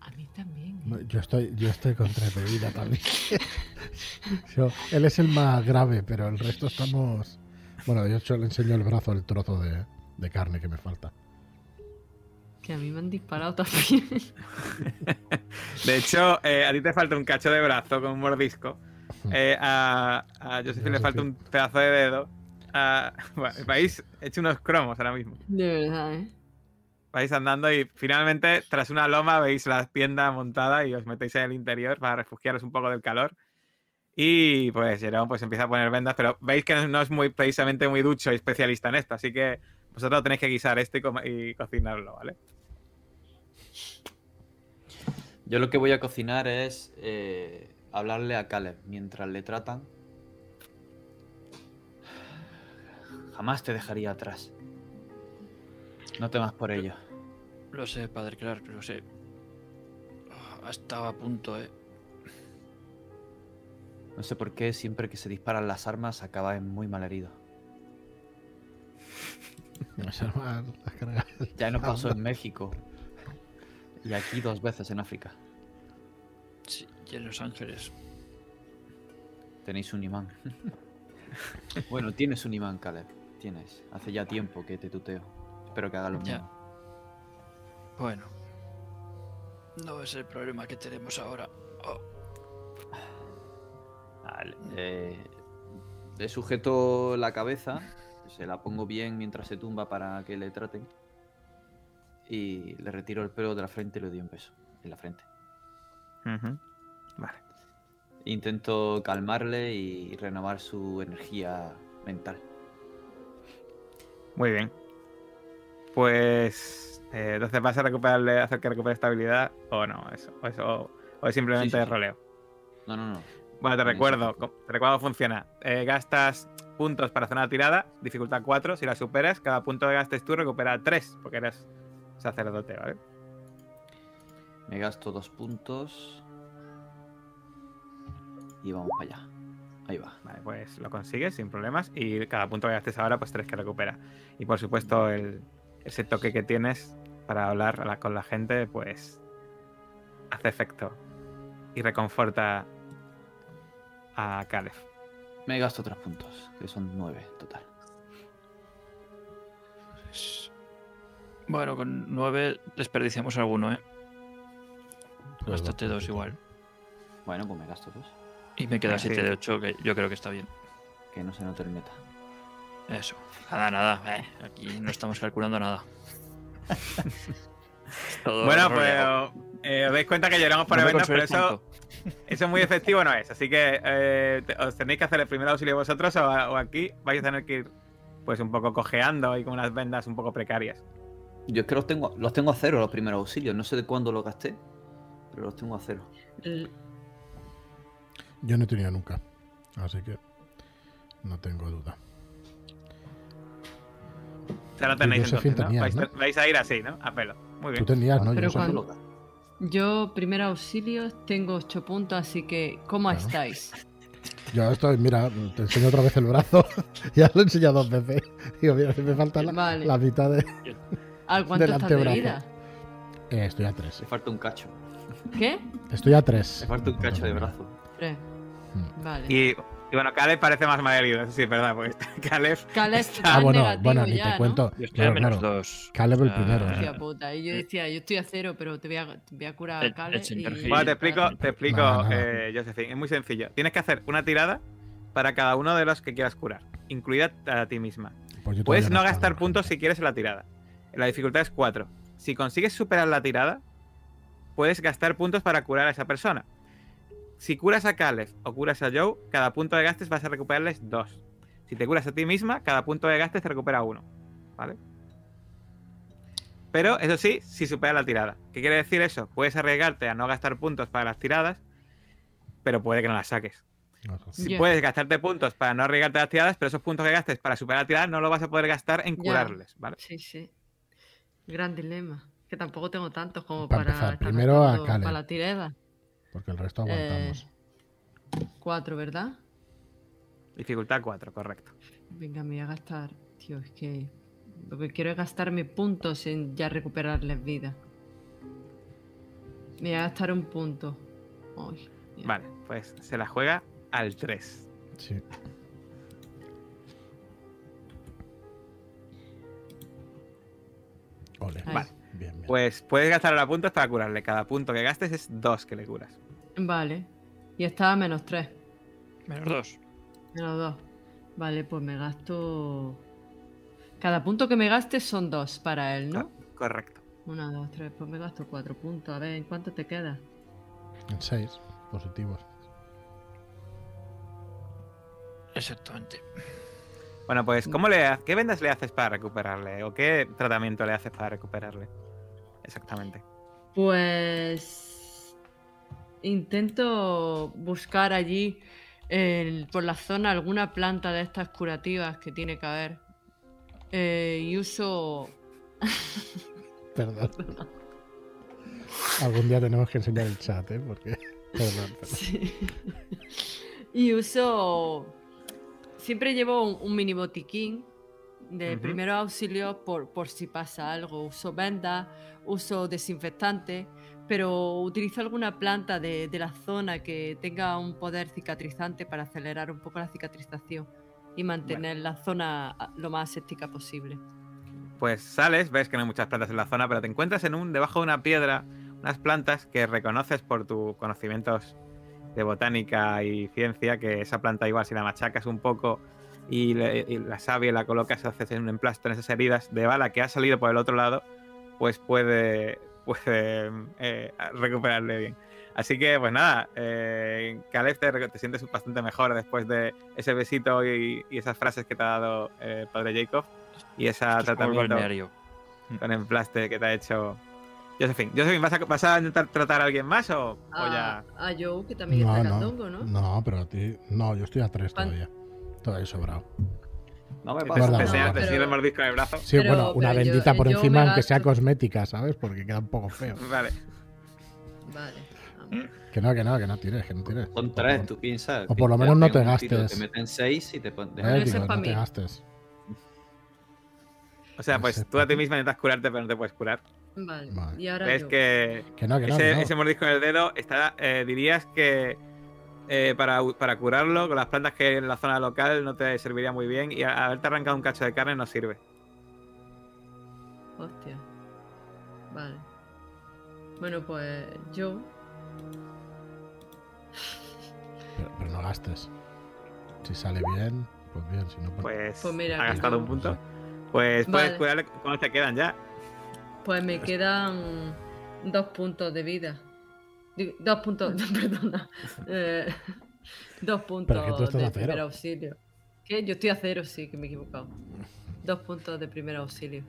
A mí también. ¿eh? Yo estoy, yo estoy contra bebida también. Yo- él es el más grave, pero el resto estamos. Bueno, yo hecho le enseño el brazo, el trozo de, de carne que me falta. Que a mí me han disparado también. De hecho, eh, a ti te falta un cacho de brazo con un mordisco. Eh, a, a Josephine le falta un pedazo de dedo. A- bueno, vais hecho unos cromos ahora mismo. De verdad, ¿eh? Vais andando y finalmente, tras una loma, veis la tienda montada y os metéis en el interior para refugiaros un poco del calor. Y pues Jerome pues empieza a poner vendas, pero veis que no- es muy precisamente muy ducho y especialista en esto, así que vosotros tenéis que guisar esto y cocinarlo, ¿vale? Yo lo que voy a cocinar es eh, hablarle a Caleb mientras le tratan. Jamás te dejaría atrás. No temas por ello. Lo sé, padre Clark, lo sé. Estaba a punto, eh. No sé por qué siempre que se disparan las armas acaba en muy mal herido. Las armas, las cargas. Ya no pasó en México. Y aquí dos veces en África. Sí, y en Los Ángeles. Tenéis un imán. bueno, tienes un imán, Caleb. Tienes. Hace ya tiempo que te tuteo. Espero que haga lo Ya. mismo. Bueno. No es el problema que tenemos ahora. Oh, Vale, eh, le sujeto la cabeza, se la pongo bien mientras se tumba para que le traten. Y le retiro el pelo de la frente y le doy un beso en la frente. Vale. Intento calmarle y renovar su energía mental. Muy bien. Pues. Eh, entonces vas a recuperarle, hacer que recupere estabilidad o no, eso. O, eso, o es simplemente Sí, sí, sí. roleo. No, no, no. Bueno, te recuerdo, te recuerdo cómo funciona. Eh, gastas puntos para hacer una tirada, dificultad 4. Si la superas, cada punto que gastes tú recupera 3, porque eres sacerdote, ¿vale? Me gasto dos puntos. Y vamos para allá. Ahí va. Vale, pues lo consigues sin problemas y cada punto que gastes ahora, pues 3 que recupera. Y por supuesto, el, ese toque que tienes para hablar con la gente, pues hace efecto y reconforta a Caleb. Me gasto tres puntos, que son nueve total. Pues, Bueno, con 9 desperdiciamos alguno, ¿eh? Pues Gástate dos igual. Bueno, pues me gasto dos. Y me queda Ah, sí. 7 de 8, que yo creo que está bien. Que no se note el meta. Eso. Nada, nada. eh, aquí no estamos calculando nada. Bueno, pues eh, os dais cuenta que lloramos por No eventos, pero eso, eso muy efectivo no es. Así que eh, te- os tenéis que hacer el primer auxilio vosotros o, o aquí vais a tener que ir pues un poco cojeando y con unas vendas un poco precarias. Yo es que los tengo, los tengo a cero los primeros auxilios. No sé de cuándo los gasté, pero los tengo a cero. Yo no he tenido nunca. Así que no tengo duda. Sea, lo tenéis entonces, ¿no? tenías, vais, ¿no? vais a ir así, ¿no? A pelo. Muy Tú bien. tenías, ¿no? Pero Yo cuando-. Yo, primer auxilio, tengo 8 puntos, así que, ¿cómo Claro. estáis? Yo estoy, mira, te enseño otra vez el brazo. ya lo he enseñado dos veces. Digo, mira, si me falta la, Vale. la mitad de. ¿A cuánto Del estás de antebrazo. vida? Eh, estoy a tres. Me falta un cacho. ¿Qué? Estoy a tres. Me falta un cacho de brazo. Tres. Mm. Vale. Y, y bueno, Caleb parece más malherido, eso sí, es verdad, porque Caleb Caleb está- Ah, bueno, negativo bueno, ni ya, te cuento. Yo estoy Claro, a menos claro. 2. Caleb el primero, Hostia ¿eh? puta. Y yo decía, yo estoy a cero, pero te voy a, te voy a curar a Caleb. y-. Bueno, te explico, te explico, eh, Josephine. Es muy sencillo. Tienes que hacer una tirada para cada uno de los que quieras curar, incluida a ti misma. Pues Puedes no gastar puntos si quieres en la tirada. La dificultad es 4. Si consigues superar la tirada, puedes gastar puntos para curar a esa persona. Si curas a Caleb o curas a Joe, cada punto de gastes vas a recuperarles 2. Si te curas a ti misma, cada punto de gastes te recupera 1. ¿Vale? Pero eso sí, si superas la tirada. ¿Qué quiere decir eso? Puedes arriesgarte a no gastar puntos para las tiradas, pero puede que no las saques. Si puedes gastarte puntos para no arriesgarte a las tiradas, pero esos puntos que gastes para superar la tirada no lo vas a poder gastar en curarles, ¿vale? Sí, sí. Gran dilema. Que tampoco tengo tantos como Para para. empezar, estar primero a. Para la tirada. Porque el resto aguantamos. Cuatro, ¿verdad? Dificultad 4, correcto. Venga, me voy a gastar. Tío, es que. Lo que quiero es gastarme puntos en ya recuperarles vida. Me voy a gastar un punto. Ay. Vale, pues se la juega al 3. Sí. Ole. Vale. Bien, bien. Pues puedes gastar ahora puntos para curarle. Cada punto que gastes es 2 que le curas. Vale. Y estaba a menos tres. Menos 2. Menos dos. Vale, pues me gasto. Cada punto que me gaste son dos para él, ¿no? Correcto. Una, dos, tres. Pues me gasto cuatro puntos. A ver, ¿en cuánto te queda? En seis positivos. Exactamente. Bueno, pues ¿cómo le ha- ¿qué vendas le haces para recuperarle? ¿O qué tratamiento le haces para recuperarle? Exactamente. Pues intento buscar allí por la zona alguna planta de estas curativas que tiene que haber. Eh, y uso. Perdón. Algún día tenemos que enseñar el chat, ¿eh? Porque. Perdón, perdón. Sí. y uso. Siempre llevo un, un mini botiquín de primeros auxilios por, por si pasa algo. Uso vendas, uso desinfectante, pero utilizo alguna planta de, de la zona que tenga un poder cicatrizante para acelerar un poco la cicatrización y mantener la zona a- lo más aséptica posible. Pues sales, ves que no hay muchas plantas en la zona, pero te encuentras en un debajo de una piedra unas plantas que reconoces por tus conocimientos de botánica y ciencia, que esa planta igual si la machacas un poco y, le- y la savia la colocas, haces un emplasto en esas heridas de bala que ha salido por el otro lado, pues puede, puede eh, recuperarle bien. Así que, pues nada, eh, Caleb, te, te sientes bastante mejor después de ese besito y, y esas frases que te ha dado eh, Padre Jacob y ese Esto tratamiento balneario. con emplaste que te ha hecho Josephine, Josephine, ¿vas a, ¿vas a intentar tratar a alguien más o, o A, ya? a Joe, que también No, está no, candongo, ¿no? no, pero a ti. No, yo estoy a tres Pan- todavía. Todavía he sobrado. No me Te, pasa te nada. enseñas- guarda. te pero- enseñas el mordisco en el brazo. Sí, Pero- bueno, una pero yo- bendita por yo encima, aunque sea cosmética, ¿sabes? Porque queda un poco feo. Vale. Vale. vamos. Que no, que no, que no tires, que no tires. Son tres, tú piensas. o por lo te menos no te tiro, gastes. Te meten seis y te ponen. Eh, es no te gastes. O sea, No pues tú a ti misma intentas curarte, pero no te puedes curar. Vale. Vale. Y ahora Ves yo. que Que no, que no. ese, que no. ese mordisco en el dedo está, eh, dirías que eh, para, para curarlo con las plantas que hay en la zona local no te serviría muy bien y a- haberte arrancado un cacho de carne no sirve. Hostia. Vale. Bueno, pues yo. Pero, pero no gastes. Si sale bien, pues bien. Si no, pues. Pues, Pues mira, ha que gastado no. un punto. Pues puedes Vale. curarle cuando te quedan ya. Pues me quedan dos puntos de vida. Dos puntos, perdona. Eh, dos puntos Pero que tú estás de a cero. primer auxilio. ¿Qué? Yo estoy a cero, sí, que me he equivocado. Dos puntos de primer auxilio.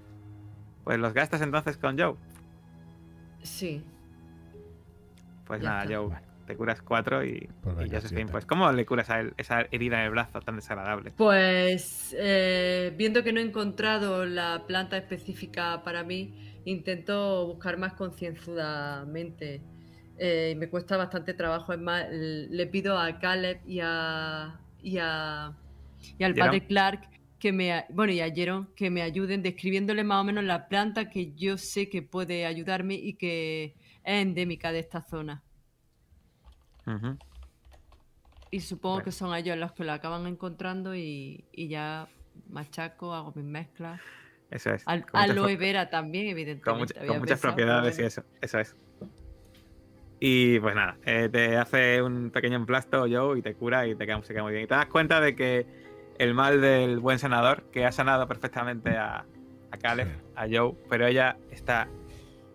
Pues los gastas entonces con Joe. Sí. Pues Ya nada, está. Joe, te curas cuatro y, Pues y Josephine, pues ¿cómo le curas a él esa herida en el brazo tan desagradable? Pues eh, viendo que no he encontrado la planta específica para mí, intento buscar más concienzudamente. Eh, y me cuesta bastante trabajo. Es más, le pido a Caleb y a. y, a, y al padre Clark que me. Bueno, y a Jerome que me ayuden describiéndole más o menos la planta que yo sé que puede ayudarme y que es endémica de esta zona. Ujú. Y supongo Bueno. que son ellos los que lo acaban encontrando y, y ya machaco, hago mis mezclas. Eso es. Al, aloe vera también, evidentemente. con, mucha- había con muchas propiedades y eso. Eso es. Y pues nada, eh, te hace un pequeño emplasto Joe y te cura y te queda, se queda muy bien. Y te das cuenta de que el mal del buen sanador, que ha sanado perfectamente a, a Caleb, Sí. a Joe, pero ella está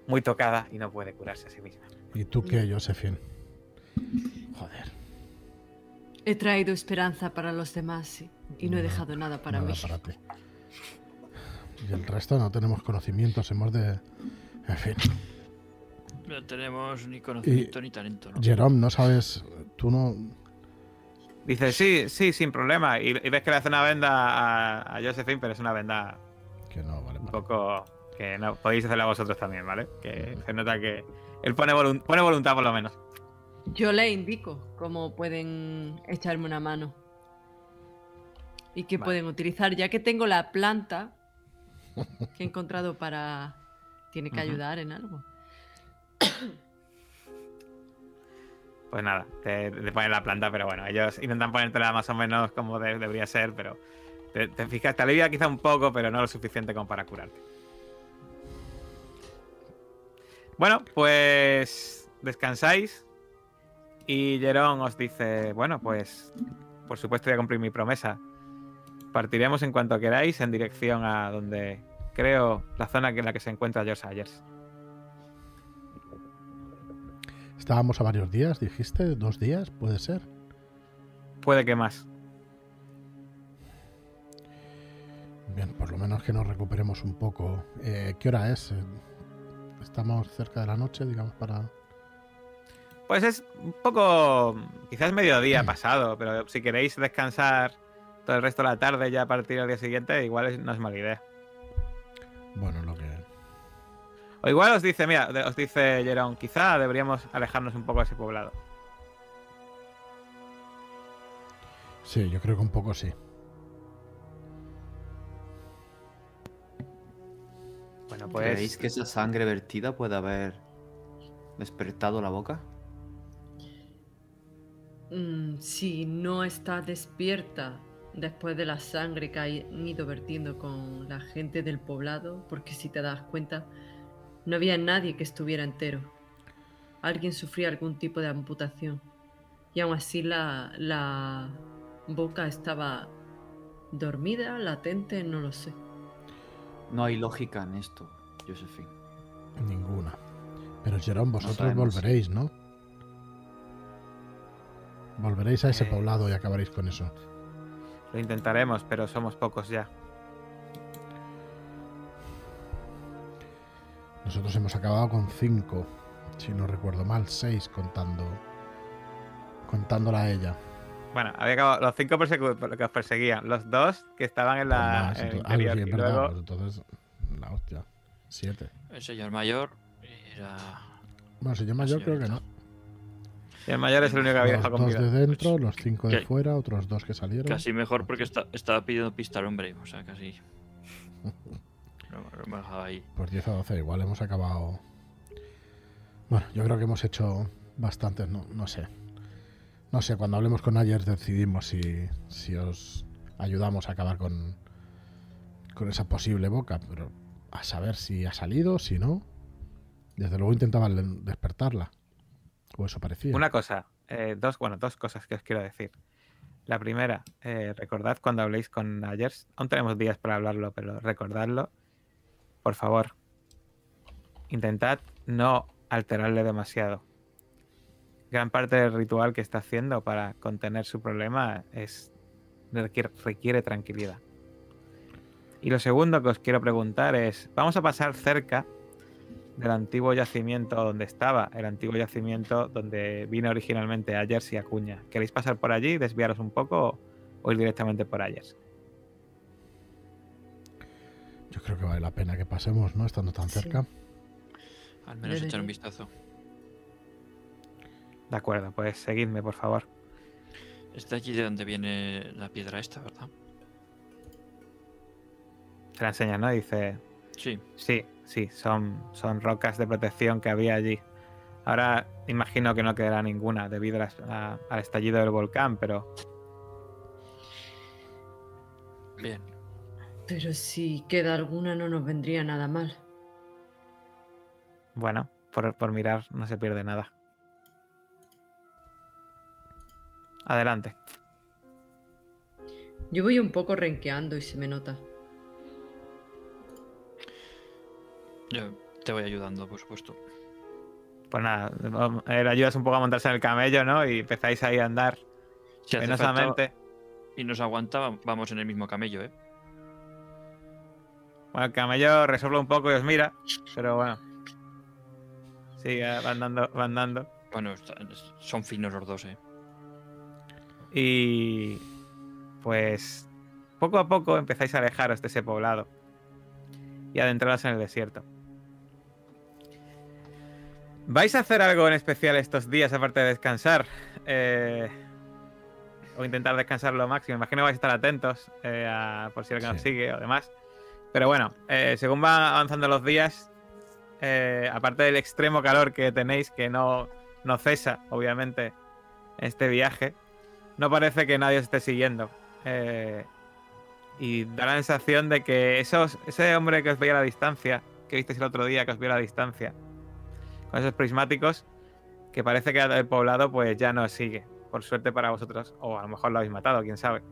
muy tocada y no puede curarse a sí misma. ¿Y tú qué, Josephine? Joder. He traído esperanza para los demás y no he dejado nada para Nada mí. para ti. Y el resto no tenemos conocimientos, hemos de. En fin. No tenemos ni conocimiento ni talento, ¿no? Jerome, no sabes. Tú no. Dice, sí, sí, sin problema. Y, y ves que le hace una venda a, a Josephine, pero es una venda Que no, vale. un vale. poco que no podéis hacerla vosotros también, ¿vale? Que se nota que él pone, volun- pone voluntad por lo menos. Yo le indico cómo pueden echarme una mano. Y qué Vale. pueden utilizar, ya que tengo la planta que he encontrado para... Tiene que ayudar en algo. Pues nada, te, te ponen la planta, pero bueno, ellos intentan ponértela más o menos como de- debería ser, pero te, te fijas, te alivia quizá un poco, pero no lo suficiente como para curarte. Bueno, pues descansáis y Jerón os dice, bueno, pues por supuesto voy a cumplir mi promesa. Partiremos en cuanto queráis en dirección a donde creo la zona en la que se encuentra George Ayers. Estábamos a varios días, dijiste. ¿Dos días? ¿Puede ser? Puede que más. Bien, por lo menos que nos recuperemos un poco. Eh, ¿Qué hora es? Eh, Estamos cerca de la noche, digamos, para. Pues es un poco, quizás mediodía pasado, pero si queréis descansar todo el resto de la tarde ya a partir del día siguiente, igual es- no es mala idea. O igual os dice, mira, os dice Jerón, quizá deberíamos alejarnos un poco de ese poblado. Sí, yo creo que un poco sí. Bueno, ¿Creéis pues que esa sangre vertida puede haber despertado la boca? Mm, si no está despierta después de la sangre que han ido vertiendo con la gente del poblado, porque si te das cuenta, no había nadie que estuviera entero. Alguien sufría algún tipo de amputación. Y aún así la, la boca estaba dormida, latente, no lo sé. No hay lógica en esto, Josephine. Ninguna. Pero Jerón, vosotros volveréis, ¿no? Volveréis a ese Eh. poblado y acabaréis con eso. lo intentaremos, pero somos pocos ya. Nosotros hemos acabado con 5, si no recuerdo mal, 6 contando contándola a ella. Bueno, había acabado los cinco persecu- que os perseguían. Los dos que estaban en la Pues más, en el entonces- ah, sí, es y verdad, luego pues entonces, la hostia. 7. El señor mayor era. Bueno, si yo mayor creo que no. el mayor es el único que había Los dejado con dos vida. de dentro, los 5 de ¿Qué? fuera, otros dos que salieron. Casi mejor porque está- estaba pidiendo pista al hombre. O sea, casi. No, no me dejaba ahí. Pues 10 a 12, igual hemos acabado. Bueno, yo creo que hemos hecho bastantes, no, no sé. No sé, cuando hablemos con Ayers decidimos si, si os ayudamos a acabar con, con esa posible boca, pero a saber si ha salido, si no. Desde luego intentaban despertarla. O eso parecía. Una cosa, eh, dos, bueno, dos cosas que os quiero decir. La primera, eh, recordad cuando habléis con Ayers, aún tenemos días para hablarlo, pero recordadlo, por favor. Intentad no alterarle demasiado. Gran parte del ritual que está haciendo para contener su problema es requiere, requiere tranquilidad. Y lo segundo que os quiero preguntar es, vamos a pasar cerca del antiguo yacimiento donde estaba, el antiguo yacimiento donde vino originalmente Ayers y Acuña. ¿Queréis pasar por allí, desviaros un poco o ir directamente por Ayers? Yo creo que vale la pena que pasemos, ¿no? Estando tan Sí. cerca. Al menos echar un vistazo. De acuerdo, pues seguidme, por favor. Es de allí de donde viene la piedra esta, ¿verdad? Se la enseña, ¿no? Dice, Sí. sí, sí, son, son rocas de protección que había allí. Ahora imagino que no quedará ninguna debido a- al estallido del volcán, pero Bien. Pero si queda alguna no nos vendría nada mal. bueno, por, por mirar no se pierde nada. Adelante. Yo voy un poco renqueando y se me nota. Yo te voy ayudando, por supuesto. Pues nada, eh, le ayudas un poco a montarse en el camello, ¿no? Y empezáis ahí a andar Si hace falta penosamente. y nos aguanta, va- vamos en el mismo camello, ¿eh? Bueno, el camello resuelve un poco y os mira, pero bueno. Sigue, va andando, va andando. Bueno, son finos los dos, ¿eh? Y pues poco a poco empezáis a alejaros de ese poblado y adentraros en el desierto. ¿Vais a hacer algo en especial estos días aparte de descansar? Eh, o intentar descansar lo máximo. Imagino que vais a estar atentos eh, a- por si alguien os sigue o demás. Pero bueno, eh, según van avanzando los días, eh, aparte del extremo calor que tenéis, que no, no cesa, obviamente, en este viaje, no parece que nadie os esté siguiendo. Eh, y da la sensación de que esos, ese hombre que os veía a la distancia, que visteis el otro día que os vio a la distancia, con esos prismáticos, que parece que el poblado pues ya no sigue. Por suerte para vosotros, o a lo mejor lo habéis matado, quién sabe.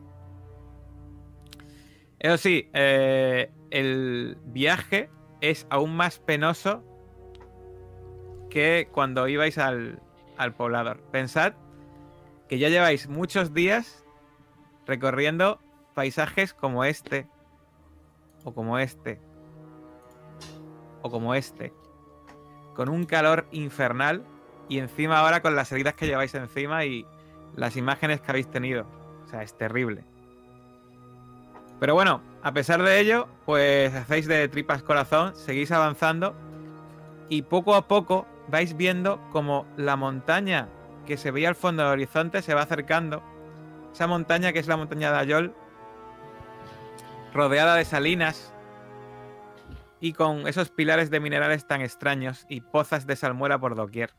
Eso sí, eh, el viaje es aún más penoso que cuando ibais al, al poblador. Pensad que ya lleváis muchos días recorriendo paisajes como este, o como este, o como este, con un calor infernal y encima ahora con las heridas que lleváis encima y las imágenes que habéis tenido. O sea, es terrible. Pero bueno, a pesar de ello, pues hacéis de tripas corazón, seguís avanzando y poco a poco vais viendo como la montaña que se veía al fondo del horizonte se va acercando. Esa montaña que es la montaña de Ayol, rodeada de salinas y con esos pilares de minerales tan extraños y pozas de salmuera por doquier.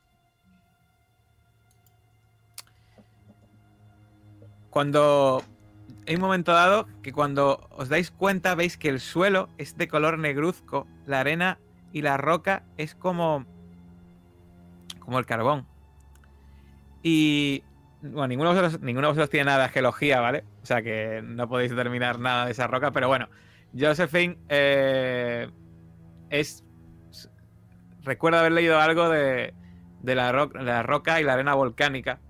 Cuando hay un momento dado que cuando os dais cuenta veis que el suelo es de color negruzco, la arena y la roca es como como el carbón. Y bueno, ninguno de vosotros, tiene nada de geología, ¿vale? O sea que no podéis determinar nada de esa roca, pero bueno, Josephine eh, es recuerda haber leído algo de, de la, ro- la roca y la arena volcánica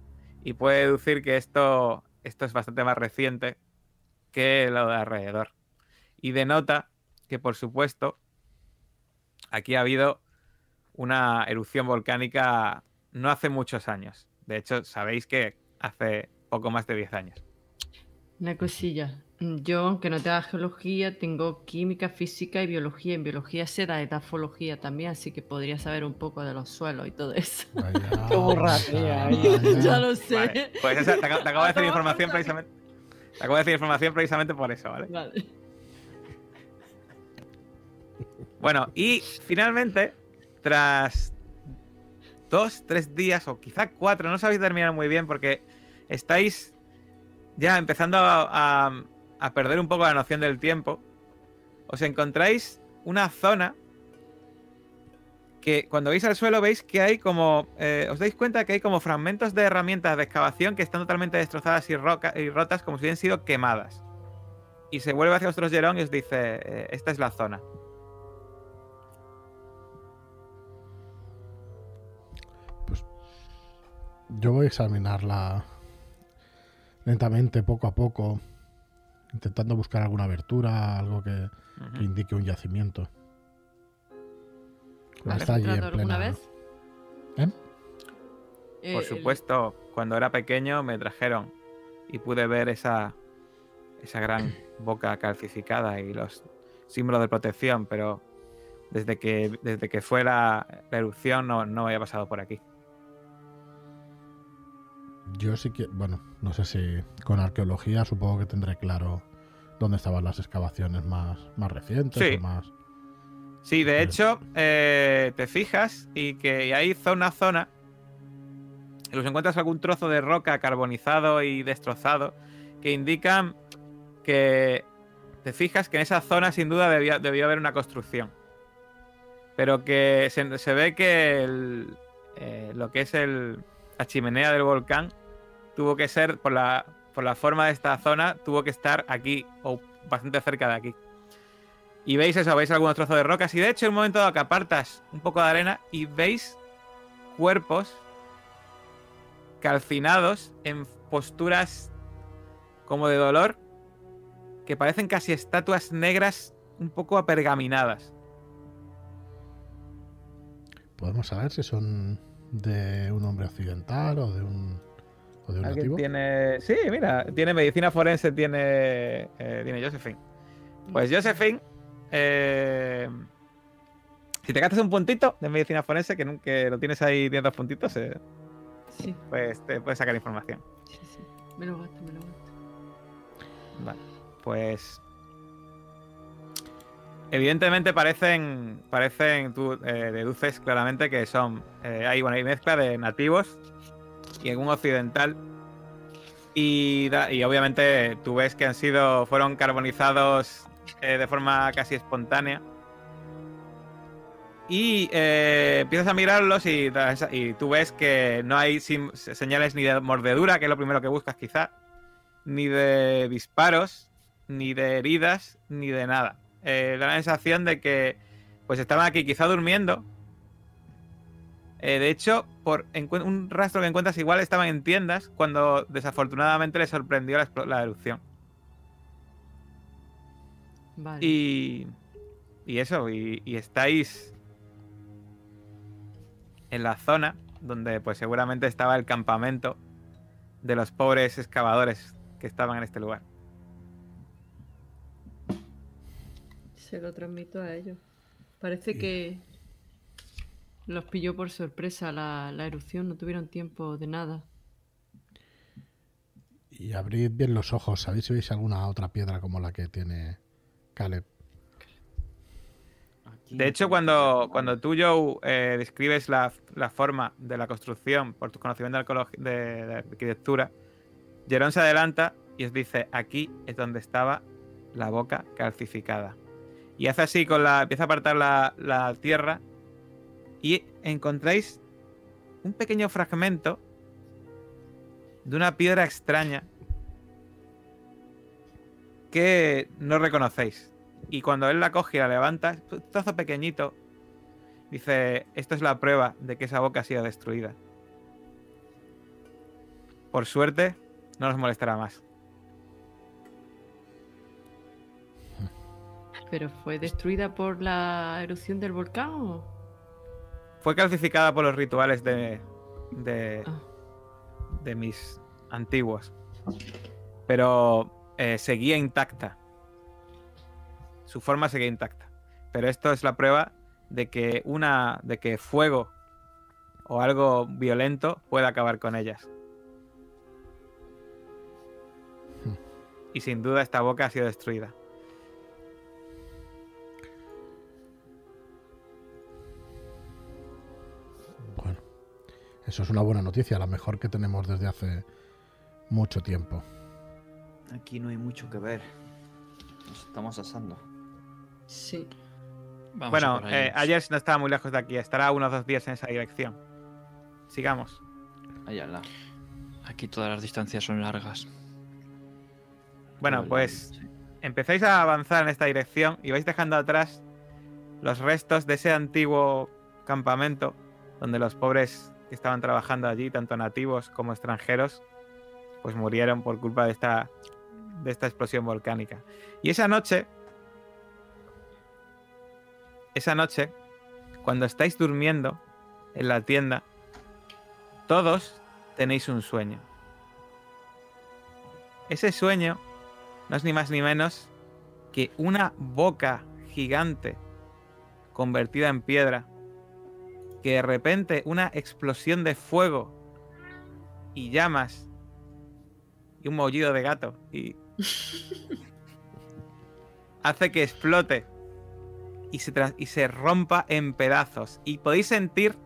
y puede deducir que esto, esto es bastante más reciente que lo de alrededor. Y denota que, por supuesto, aquí ha habido una erupción volcánica no hace muchos años. De hecho, sabéis que hace poco más de 10 años. Una cosilla. Yo, aunque no tenga geología, tengo química, física y biología. En biología se da etafología también, así que podría saber un poco de los suelos y todo eso. Vaya, Qué borrachera, ya lo sé. Vale, pues esa- te, acabo, te acabo de decir información precisamente. Te acabo de decir información precisamente por eso, ¿vale? Vale. Bueno, y finalmente, tras dos, tres días o quizá cuatro, no sabéis terminar muy bien porque estáis ya empezando a, a- a perder un poco la noción del tiempo, os encontráis una zona que cuando veis al suelo veis que hay como... eh, os dais cuenta que hay como fragmentos de herramientas de excavación que están totalmente destrozadas y, y rotas como si hubiesen sido quemadas. Y se vuelve hacia vosotros Jerón y os dice, eh, esta es la zona. Yo voy a examinarla lentamente, poco a poco, intentando buscar alguna abertura, algo que, Ujú. que indique un yacimiento. Vale. Está allí en ¿Entrado alguna plena. vez? ¿Eh? Eh, Por el- supuesto, cuando era pequeño me trajeron y pude ver esa, esa gran boca calcificada y los símbolos de protección, pero desde que, desde que fue la, la erupción no, no había pasado por aquí. Yo sí que, bueno, no sé si con arqueología supongo que tendré claro dónde estaban las excavaciones más, más recientes Sí. o más. Sí, de hecho, eh, te fijas y que hay zona zona. Y los encuentras algún trozo de roca carbonizado y destrozado que indican que te fijas que en esa zona sin duda debía- debió haber una construcción. Pero que se, se ve que el- eh, lo que es el, la chimenea del volcán tuvo que ser, por la, por la forma de esta zona, tuvo que estar aquí o bastante cerca de aquí. Y veis eso, veis algunos trozos de rocas. Y de hecho, en un momento dado que apartas un poco de arena y veis cuerpos calcinados en posturas como de dolor que parecen casi estatuas negras un poco apergaminadas. Podemos saber si son de un hombre occidental o de un, o de un ¿Alguien nativo. tiene. Sí, mira, tiene medicina forense, tiene. eh, tiene Josephine. Pues Josephine. eh, si te gastas un puntito de medicina forense, que nunca lo tienes ahí 10 dos puntitos, eh, Sí, pues te puedes sacar información. sí, sí. Me lo gasto, me lo gasto. Vale. Pues. Evidentemente parecen. Parecen. Tú eh, deduces claramente que son. eh, hay, bueno, hay mezcla de nativos y algún occidental. Y, y obviamente tú ves que han sido. fueron carbonizados eh, de forma casi espontánea. Y eh, empiezas a mirarlos y, y tú ves que no hay señales ni de mordedura, que es lo primero que buscas quizá ni de disparos, ni de heridas, ni de nada. Eh, da la sensación de que pues estaban aquí quizá durmiendo. Eh, de hecho, por un rastro que encuentras igual estaban en tiendas cuando desafortunadamente les sorprendió la erupción. Vale. Y, y eso, y, y estáis en la zona donde pues seguramente estaba el campamento de los pobres excavadores que estaban en este lugar. Se lo transmito a ellos. Parece que los pilló por sorpresa la, la erupción, no tuvieron tiempo de nada. Y abrid bien los ojos, ¿sabéis si veis alguna otra piedra como la que tiene Caleb? De hecho, cuando, cuando tú, Joe, eh, describes la, la forma de la construcción por tu conocimiento de- de arquitectura, Jerón se adelanta y os dice, aquí es donde estaba la boca calcificada. Y hace así con la... empieza a apartar la, la tierra y encontráis un pequeño fragmento de una piedra extraña que no reconocéis. Y cuando él la coge y la levanta, un trozo pequeñito, dice, esto es la prueba de que esa boca ha sido destruida. Por suerte, no nos molestará más. ¿Pero fue destruida por la erupción del volcán o...? Fue calcificada por los rituales de, de, Ah. de mis antiguos. Pero eh, seguía intacta. Su forma seguía intacta. Pero esto es la prueba de que una. de que fuego o algo violento puede acabar con ellas. Hmm. Y sin duda esta boca ha sido destruida. Eso es una buena noticia, la mejor que tenemos desde hace mucho tiempo. Aquí no hay mucho que ver. Nos estamos asando. Sí. Vamos a bueno, eh, Ayers no estaba muy lejos de aquí. Estará unos dos días en esa dirección. Sigamos. Allá la. Aquí todas las distancias son largas. Bueno, pues empezáis a avanzar en esta dirección y vais dejando atrás los restos de ese antiguo campamento donde los pobres que estaban trabajando allí, tanto nativos como extranjeros, pues murieron por culpa de esta, de esta explosión volcánica. Y esa noche, esa noche, cuando estáis durmiendo en la tienda, todos tenéis un sueño. Ese sueño no es ni más ni menos que una boca gigante convertida en piedra, que de repente una explosión de fuego y llamas y un maullido de gato y hace que explote y se, y se rompa en pedazos y podéis sentir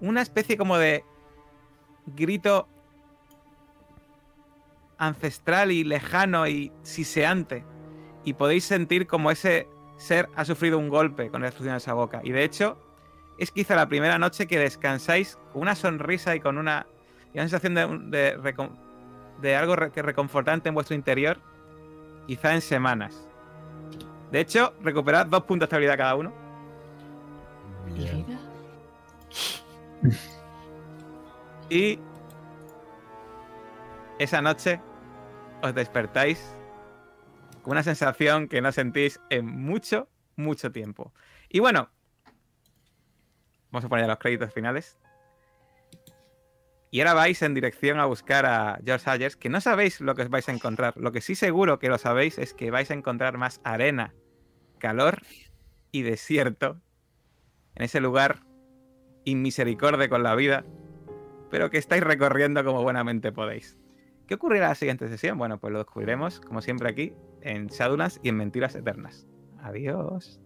una especie como de grito ancestral y lejano y siseante. Y podéis sentir como ese ser ha sufrido un golpe con la explosión de esa boca. Y de hecho, es quizá la primera noche que descansáis con una sonrisa y con una, y una sensación de, de algo re- que reconfortante en vuestro interior, quizá en semanas. De hecho, recuperad dos puntos de estabilidad cada uno. Bien. Y esa noche os despertáis con una sensación que no sentís en mucho, mucho tiempo. Y bueno, vamos a poner los créditos finales. Y ahora vais en dirección a buscar a George Ayers, que no sabéis lo que os vais a encontrar. Lo que sí seguro que lo sabéis es que vais a encontrar más arena, calor y desierto en ese lugar inmisericorde con la vida pero que estáis recorriendo como buenamente podéis. ¿Qué ocurrirá en la siguiente sesión? Bueno, pues lo descubriremos, como siempre aquí, en Shadowlands y en Mentiras Eternas. Adiós.